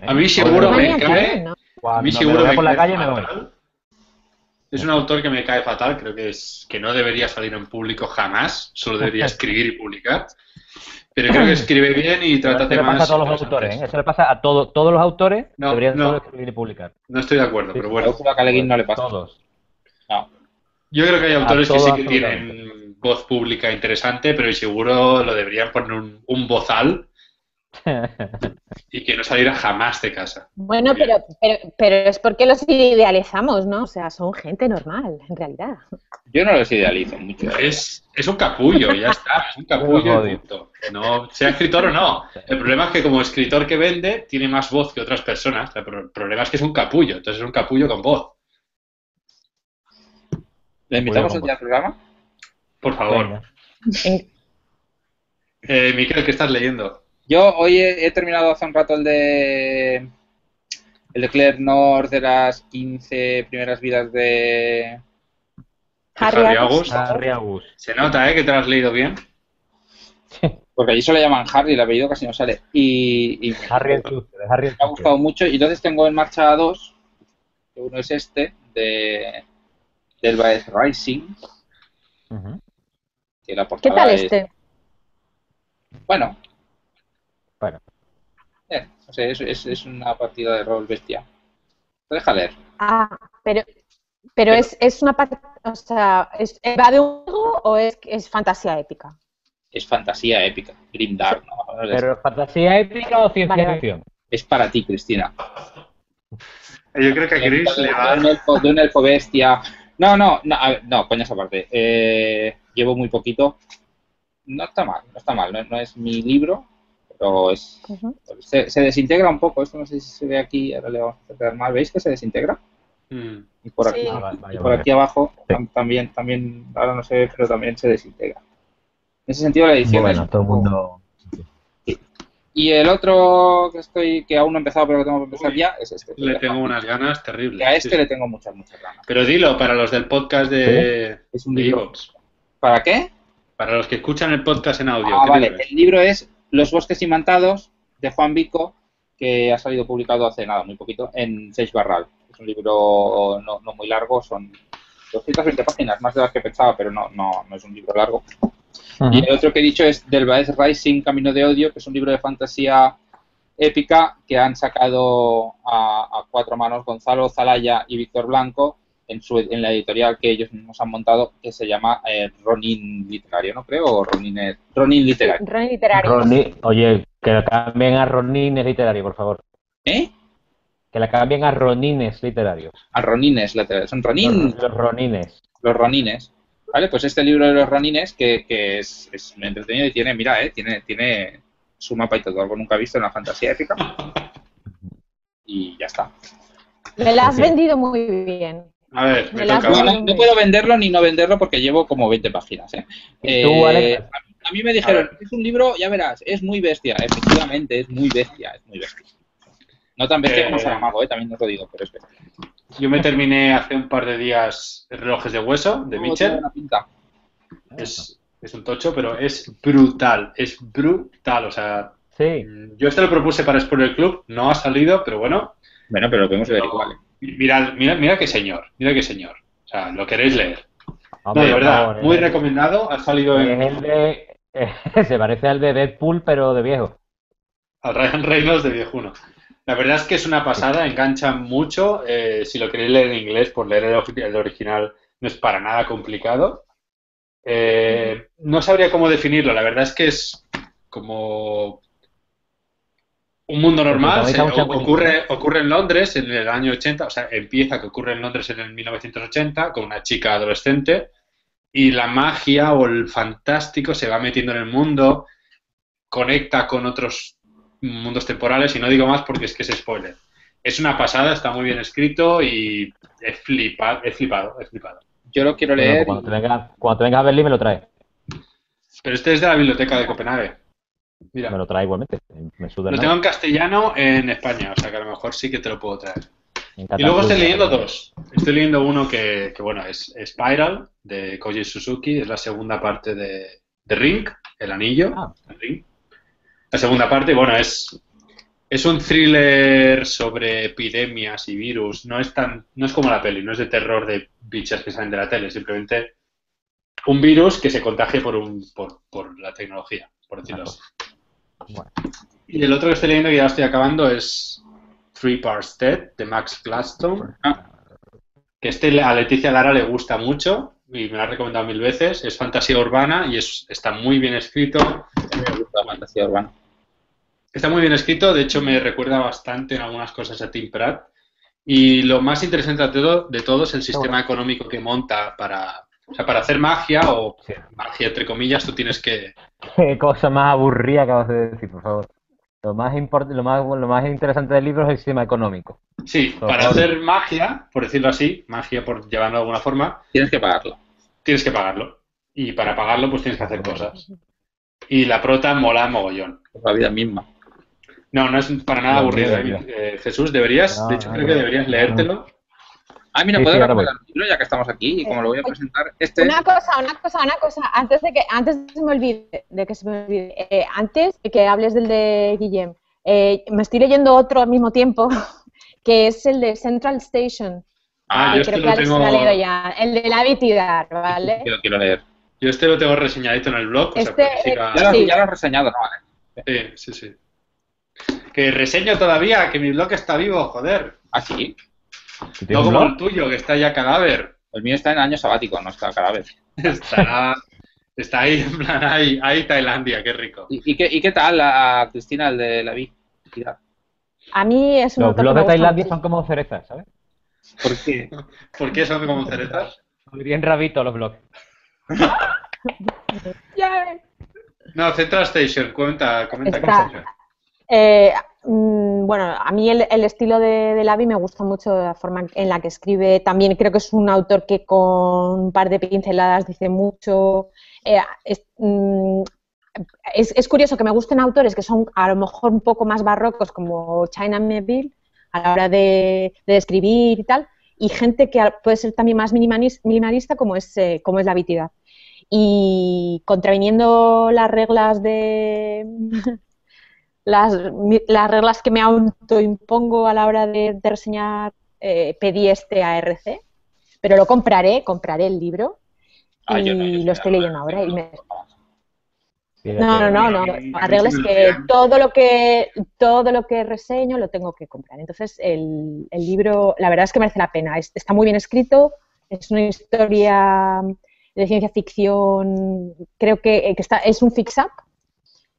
A mí ¿Eh? seguro ¿Qué me cae- no? A mí seguro me por la cae calle me voy. fatal. Es un autor que me cae fatal, creo que es que no debería salir en público jamás, solo debería escribir y publicar. Pero creo que escribe bien y trata Eso le temas. pasa a todos los autores, ¿eh? Eso le pasa a todo- todos los autores, No, deberían no. escribir y publicar. No estoy de acuerdo, Sí, pero A bueno. Guin no le pasa. Todos. No. Yo creo que hay autores que sí que tienen voz pública interesante, pero seguro lo deberían poner un, un bozal y que no saliera jamás de casa. Bueno, pero, pero, pero es porque los idealizamos, ¿no? O sea, son gente normal, en realidad. Yo no los idealizo mucho. ¿eh? Es, es un capullo, ya está, es un capullo. No, sea escritor o no. El problema es que como escritor que vende, tiene más voz que otras personas. El pro- problema es que es un capullo, entonces es un capullo con voz. ¿Le invitamos Muy un día al programa? Por favor. En- Eh, Miquel, ¿qué estás leyendo? Yo hoy he, he terminado hace un rato el de el de Claire North de las 15 primeras vidas de Harry. Agus. Harry Agus. Se nota, ¿eh? Que te lo has leído bien. porque allí solo le llaman Harry, el apellido casi no sale. Y, y Harry el Harry me ha gustado mucho. Y entonces tengo en marcha dos. que Uno es este, de del Baez Rising, Ujú. que la ¿Qué tal es- este? Bueno. Eh, no sé, es, es, es una partida de rol bestia. Te deja leer. Ah, pero, pero Pero- es, es una parte, o sea, es, ¿va de un juego o es, es fantasía épica? Es fantasía épica, grimdark, ¿no? Más o menos de Pero fantasía épica o ciencia Vale, ficción. Es para ti, Cristina. Yo creo que a Chris le de, va... un elfo, de un elfo bestia No, no, no, a ver, no, coñas aparte. Eh, llevo muy poquito. No está mal, no está mal. No, no es mi libro, pero es se, se desintegra un poco. Esto no sé si se ve aquí. Ahora le vamos a acercar más. ¿Veis que se desintegra? Mm. Y por aquí, Sí. Ah, vale, y por vale. aquí abajo Sí. también, también, ahora no se ve, pero también se desintegra. En ese sentido la edición Bueno, es todo el mundo. Y el otro que estoy, que aún no he empezado, pero que tengo que empezar Uy, ya, es este. Le tengo unas ganas terribles. Que a este sí. le tengo muchas, muchas ganas. Pero dilo, para los del podcast de, Es un de libro. ¿Para qué? Para los que escuchan el podcast en audio. Ah, ¿qué vale. libro? El libro es Los bosques imantados de Juan Vico, que ha salido publicado hace nada, muy poquito, en Seix Barral. Es un libro no, no muy largo, son 220 páginas, más de las que pensaba, pero no, no, no es un libro largo. Y el otro que he dicho es Del Baez Rising, Camino de Odio, que es un libro de fantasía épica que han sacado a, a cuatro manos Gonzalo Zalaya y Víctor Blanco en, su, en la editorial que ellos mismos han montado, que se llama eh, Ronin Literario, ¿no creo? O Ronin, Ronin Literario. Ron literario. Roni- Oye, que la cambien a Ronines Literario, por favor. ¿Eh? Que la cambien a Ronines Literarios. A Ronines Literario. Son Ronin, Los, los Ronines. los Ronines. ¿Vale? Pues este libro de los Ronines, que, que es, es muy entretenido y tiene, mira, eh, tiene, tiene su mapa y todo, algo nunca visto en la fantasía épica. Y ya está. Me la has Sí. vendido muy bien. A ver, me Me la has toca. No, puedo venderlo ni no venderlo porque llevo como 20 páginas. ¿eh? ¿Y tú, Eh, a, a mí me dijeron, es un libro, ya verás, es muy bestia. Efectivamente, es muy bestia, es muy bestia. No tan bestia Eh, como Saramago, ¿eh? también os lo digo, pero es bestia. Yo me terminé hace un par de días Relojes de Hueso, de Mitchell. Es, es un tocho, pero es brutal. Es brutal. O sea, Sí. yo este lo propuse para Spoiler Club. No ha salido, pero bueno. Bueno, pero lo podemos ver igual. ¿Eh? Mira, mira, mira qué señor. Mira qué señor. O sea, lo queréis leer. No, de verdad, favor, muy es- recomendado. Ha salido Es en, el de. se parece al de Deadpool, pero de viejo. al Ryan Reynolds de viejuno. La verdad es que es una pasada, engancha mucho. eh, si lo queréis leer en inglés, por leer el, el original no es para nada complicado. Eh, no sabría cómo definirlo, la verdad es que es como un mundo normal. Se- ocurre, ocurre en Londres en el año 80, o sea, empieza que ocurre en Londres en el 1980 con una chica adolescente y la magia o el fantástico se va metiendo en el mundo, conecta con otros mundos temporales y no digo más porque es que es spoiler. Es una pasada, está muy bien escrito y he flipado, he flipado, he flipado. Yo lo quiero Bueno, leer. cuando, te venga, cuando te vengas a Berlín me lo traes. Pero este es de la biblioteca de Copenhague. Mira, Me lo traes igualmente. Me suda lo nada. tengo en castellano en España, o sea que a lo mejor sí que te lo puedo traer. Y luego estoy leyendo dos. Estoy leyendo uno que, que, bueno, es Spiral, de Koji Suzuki, es la segunda parte de, de Ring, el anillo. Ah. el Ring. La segunda parte, bueno, es, es un thriller sobre epidemias y virus. No es, tan, no es como la peli, no es de terror de bichas que salen de la tele, simplemente un virus que se contagia por, un, por, por la tecnología, por decirlo así. Bueno. Y el otro que estoy leyendo, que ya estoy acabando, es Three Parts Dead, de Max Gladstone. Ah. Que este a Leticia Lara le gusta mucho y me lo ha recomendado mil veces. Es fantasía urbana y es, está muy bien escrito. Me gusta la fantasía urbana. Está muy bien escrito, de hecho me recuerda bastante en algunas cosas a Tim Pratt. Y lo más interesante de todo, de todo es el sistema económico que monta para, o sea, para hacer magia o Sí. magia entre comillas, tú tienes que, Qué cosa más aburrida acabas de decir, por favor. Lo más, import- lo más, lo más interesante del libro es el sistema económico. Sí, Por para favor. hacer magia, por decirlo así, magia por llevarlo de alguna forma, Tienes que pagarlo. tienes que pagarlo. Y para pagarlo, pues tienes que hacer cosas. Y la prota mola mogollón. La vida misma. No, no es para nada aburrido. ¿eh? Eh, Jesús, deberías, No, de hecho no, creo no. que deberías leértelo. Ah, mira, puedo libro ya que estamos aquí y como lo voy a presentar. Este. Una cosa, una cosa, una cosa, antes de que, antes de que se me olvide, de que se me olvide, eh, antes de que hables del de Guillem, eh, me estoy leyendo otro al mismo tiempo, que es el de Central Station. Ah, yo este creo que lo tengo, leído ya, el de la Vitidar, ¿vale? Que lo quiero leer. yo este lo tengo reseñadito en el blog. o sea, Este, siga- Ya lo, Sí. ya lo has reseñado, ¿no? Vale. Sí, sí, sí. Que reseño todavía, que mi blog está vivo, joder. Ah, sí. ¿Y No como blog? el tuyo, que está ya cadáver. El mío está en año sabático, no está cada vez. Está, está ahí, en plan, ahí, ahí Tailandia, qué rico. ¿Y, y qué, ¿Y qué tal, la, Cristina, el de la vi? A mí es un Los blogs de Tailandia son como cerezas, ¿sabes? ¿Por qué? ¿Por qué son como cerezas? Bien rabito los blogs. No, Central Station, cuenta, comenta Está-. Eh, bueno, a mí el, estilo de, de me gusta mucho la forma en la que escribe. También creo que es un autor que con un par de pinceladas dice mucho. Eh, es, mm, es- curioso que me gusten autores que son a lo mejor un poco más barrocos como China Miéville a la hora de, de escribir y tal, y gente que puede ser también más minimalis- minimalista como es, eh, como es la Vitidad. Y contraviniendo las reglas de las, mi- las reglas que me autoimpongo a la hora de, de reseñar, eh, pedí este ARC, pero lo compraré, compraré el libro Ah, y yo no, yo lo estoy leyendo ahora. Y no, me- no, no, no, no. La regla es que todo lo que todo lo que reseño lo tengo que comprar. Entonces, el, el libro, la verdad es que merece la pena. Es- está muy bien escrito, es una historia de ciencia ficción, creo que, que está, es un fix-up.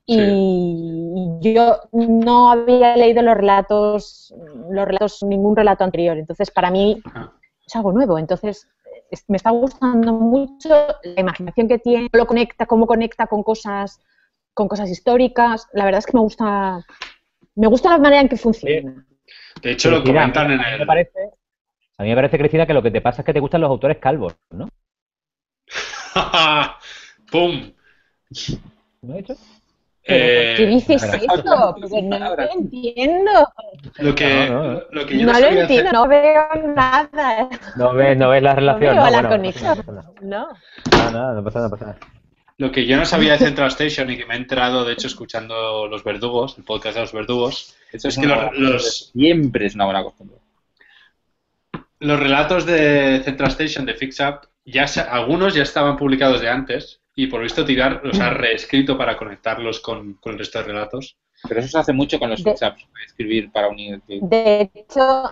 Y yo no había leído los relatos, los relatos, ningún relato anterior. Entonces, para mí Ajá. es algo nuevo. Entonces, es- me está gustando mucho la imaginación que tiene, lo conecta, cómo conecta con cosas, con cosas históricas. La verdad es que me gusta, me gusta la manera en que funciona. De hecho, lo comentan en mí me el... parece, a mí me parece, Cristina, que lo que te pasa es que te gustan los autores calvos, ¿no? ¡Pum! ¿No he dicho? Eh, ¿Qué dices eso? Porque no lo entiendo. Lo que, No, no, lo que yo No lo entiendo, hacer- no veo nada. No ves, no ves la No relación. veo no, la bueno, no conexión. pasa nada, No. No, pasa nada, no pasa nada, no pasa nada. Lo que yo no sabía de Central Station y que me he enterado, de hecho, escuchando Los Verdugos, el podcast de Los Verdugos, Eso Es es que los- Siempre es una buena costumbre. los relatos de Central Station de Fix Up, ya algunos ya estaban publicados de antes y por lo visto Tirar los ha reescrito para conectarlos con, con el resto de relatos. Pero eso se hace mucho con los WhatsApps, escribir para unir. De hecho,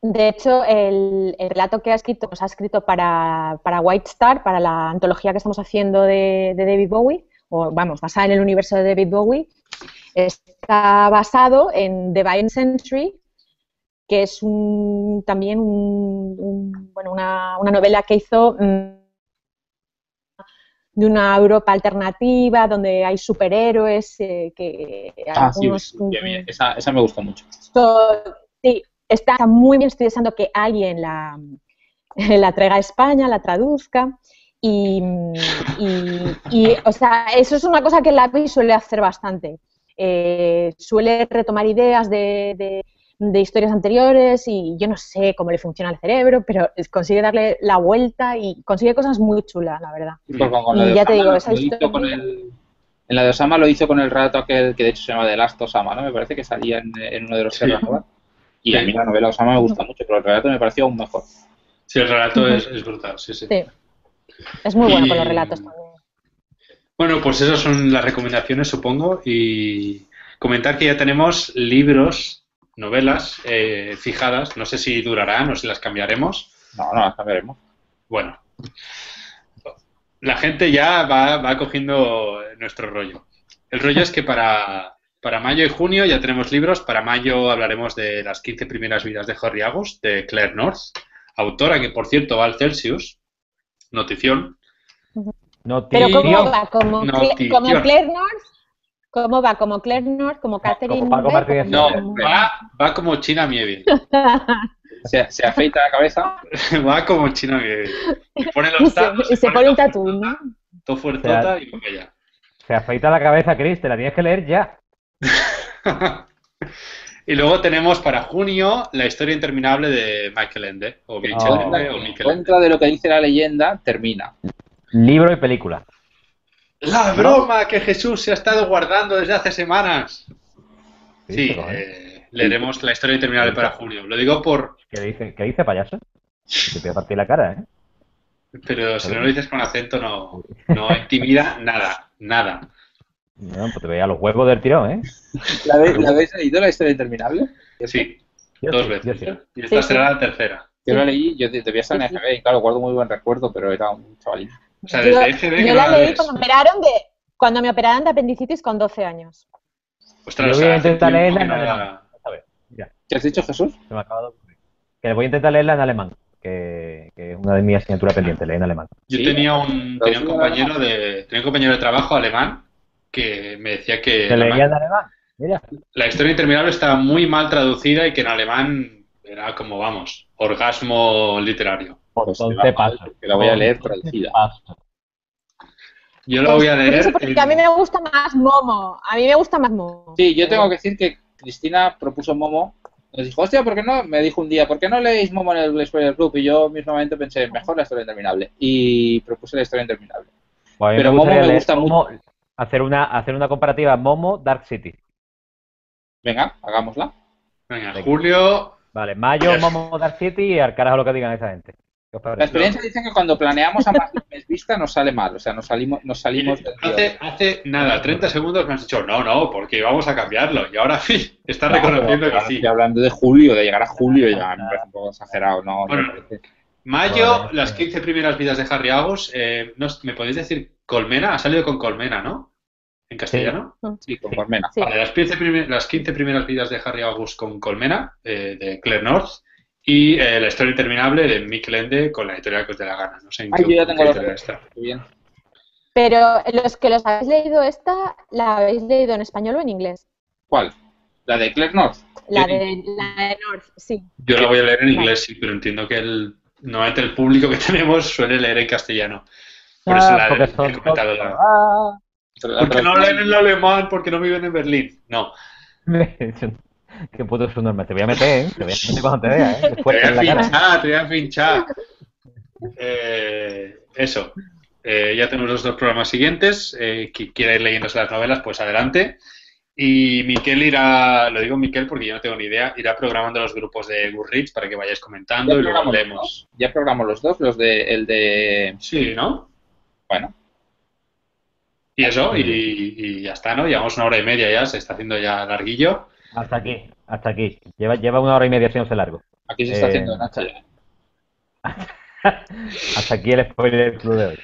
de hecho el, el relato que ha escrito, pues ha escrito para, para White Star, para la antología que estamos haciendo de, de David Bowie, o vamos, basada en el universo de David Bowie, está basado en The Violent Century, que es un, también un- un- bueno, una, una novela que hizo mm, de una Europa alternativa, donde hay superhéroes, eh, que Ah, algunos- sí, esa, esa me gustó mucho. So, sí, está muy bien, estoy deseando que alguien la, la traiga a España, la traduzca. Y, y- y, o sea, eso es una cosa que la API suele hacer bastante. Eh, suele retomar ideas de, de- de historias anteriores y yo no sé cómo le funciona el cerebro, pero consigue darle la vuelta y consigue cosas muy chulas, la verdad. Y pues con- Y ya te digo, esa historia- con el- en la de Osama lo hizo con el relato aquel que de hecho se llama The Last Osama, ¿no? Me parece que salía en, en uno de los Sí. Serra Nova. Y a Sí. mí la novela Osama me gusta mucho, pero el relato me pareció aún mejor. Sí, el relato es, es brutal, sí, sí. Sí. Es muy bueno con los Y- relatos también. Bueno, pues esas son las recomendaciones, supongo, y comentar que ya tenemos libros, novelas eh, fijadas, no sé si durarán o si las cambiaremos. No, no, las cambiaremos. Bueno, la gente ya va, va cogiendo nuestro rollo. El rollo es que para, para mayo y junio ya tenemos libros. Para mayo hablaremos de las 15 primeras vidas de Harry Agus, de Claire North, autora que, por cierto, va al Celsius. Notición. Pero ¿cómo Notición. tío. como Claire North? ¿Cómo va? ¿Como Claire North? ¿Como Catherine Paco? Martínez. No, ¿Cómo- va, va como China Mieville. Se, se afeita la cabeza. Va como China Mieville. Y pone Y los se, tacos, y se pone un tatú, todo ¿no? Todo fuertota y venga ya. Se afeita la cabeza, Chris, te la tienes que leer ya. y luego tenemos para junio la historia interminable de Michael Ende, o Michel Oh. Ende, o En Michael Ende. contra de lo que dice la leyenda, termina. Libro y película. La broma que Jesús se ha estado guardando desde hace semanas. Sí, pero, ¿eh? eh, leeremos la historia interminable para junio. Lo digo por... ¿Qué dice, ¿Qué dice payaso? Te voy a partir la cara, ¿eh? Pero si no lo dices con acento no, no intimida nada, nada. No, pues te veía los huevos del tirón, ¿eh? ¿La, ve- la habéis leído, la historia interminable? Sí, Yo dos sí, veces. yo sí. Y esta Sí, será la tercera. Yo la leí, yo te, te vi en Sí, sí. FB y claro, guardo muy buen recuerdo, pero era un chavalín. O sea, Yo, FB la leí cuando me operaron de cuando me operaron de apendicitis con 12 años. Ostras, Yo o voy a sea, hace intentar tiempo leerla que en no alemán. la- A ver, mira, ¿Qué has dicho, Jesús? se me de. Que voy a intentar leerla en alemán. que, que es una de mis asignaturas pendientes, leer en alemán. Yo Sí. tenía un, tenía un compañero de tenía un compañero de trabajo alemán que me decía que ¿Te la- leía en alemán? Mira. la historia interminable estaba muy mal traducida y que en alemán era como vamos, orgasmo literario. Por Pues once te va mal, pasos. que la voy a leer traducida. Yo lo voy a Pues, leer. porque en- a mí me gusta más Momo. A mí me gusta más Momo. Sí, yo tengo que decir que Cristina propuso Momo. Nos dijo, hostia, ¿por qué no? Me dijo un día, ¿por qué no leéis Momo en el Spoiler Club? Y yo mismamente pensé, mejor la historia interminable. Y propuse la historia interminable. Pues Pero me Momo me gusta Momo, hacer una, hacer una comparativa Momo Dark City. Venga, hagámosla. Venga, Venga. Julio, Vale, Mayo. Momo Dark City y al carajo lo que digan esa gente. ¿Qué os La experiencia dice que cuando planeamos a más de un mes vista nos sale mal. O sea, nos salimos, nos salimos del guion. hace, hace nada, 30 segundos me has dicho, no, no, porque íbamos a cambiarlo. Y ahora sí, Claro, reconociendo que sí. Estoy hablando de julio, de llegar a julio, ya me parece un poco exagerado, ¿no? Bueno. Mayo, las sí. 15 primeras vidas de Harry Agus, eh, no- ¿me podéis decir Colmena? Ha salido con Colmena, ¿no? En castellano. Sí, con Colmena. Sí. Vale, las 15, primer- las 15 primeras vidas de Harry Agus con Colmena, eh, de Claire North, y eh, la historia interminable de Mick Lende con la editorial que os dé la gana. No sé en Ay, qué, yo ya en tengo editorial está. Muy bien. Pero los que los habéis leído esta, ¿la habéis leído en español o en inglés? ¿Cuál? ¿La de Claire North? La Yo- de, la de North, sí. Yo la voy a leer en inglés, sí, pero entiendo que el, normalmente el público que tenemos suele leer en castellano. Por eso Ah, la porque he comentado. la- Ah. Porque no leen en alemán, porque no viven en Berlín. No. Qué puto subnormal. Te voy a meter, ¿eh? Te voy a meter cuando te vea, ¿eh? Te voy a en la cara. pinchar, te voy a pinchar. Eh, eso. Eh, ya tenemos los dos programas siguientes. Eh, quien quiera ir leyéndose las novelas, pues adelante. Y Miquel irá, lo digo Miquel porque yo no tengo ni idea, irá programando los grupos de Goodreads para que vayáis comentando Ya y luego leemos. Ya programamos los dos, los de el de Sí, ¿no? bueno, Y eso, y, y ya está, ¿no? Llevamos una hora y media ya, se está haciendo ya larguillo. Hasta aquí, hasta aquí. Lleva, lleva una hora y media haciéndose largo. aquí se está Eh, haciendo Nacho ya. Hasta aquí el spoiler club de hoy.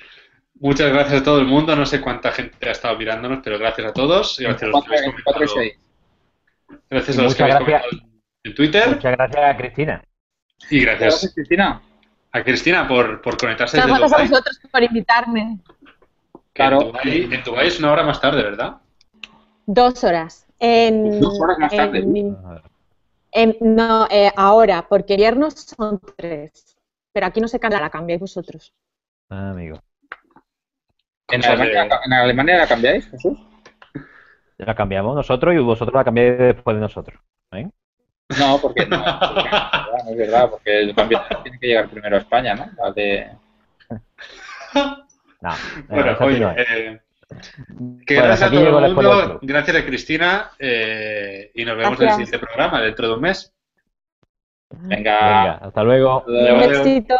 Muchas gracias a todo el mundo, no sé cuánta gente ha estado mirándonos, pero gracias a todos. y Gracias a los que habéis comentado, gracias a los que habéis gracias. comentado en Twitter Muchas gracias a Cristina. y gracias Gracias, Cristina. a Cristina por, por conectarse Muchas desde gracias a Dubái. vosotros por invitarme. que en Claro. Dubái- En Dubái es una hora más tarde, ¿verdad? Dos horas. En, Dos horas más tarde. en- en- no, eh, ahora, porque viernes son tres. Pero aquí no se cambia, la cambiáis vosotros. Ah, amigo. ¿En Alemania, de- ¿En Alemania la cambiáis, Jesús? La cambiamos nosotros y vosotros la cambiáis después de nosotros. ¿eh? No, porque no, porque no es verdad, porque el cambio tiene que llegar primero a España, ¿no? La de- No, Bueno, oye, no es. eh, que Bueno, gracias a todo el mundo, gracias a Cristina eh, y nos vemos en el siguiente programa dentro de un mes. Venga. Venga, hasta luego. Un éxito.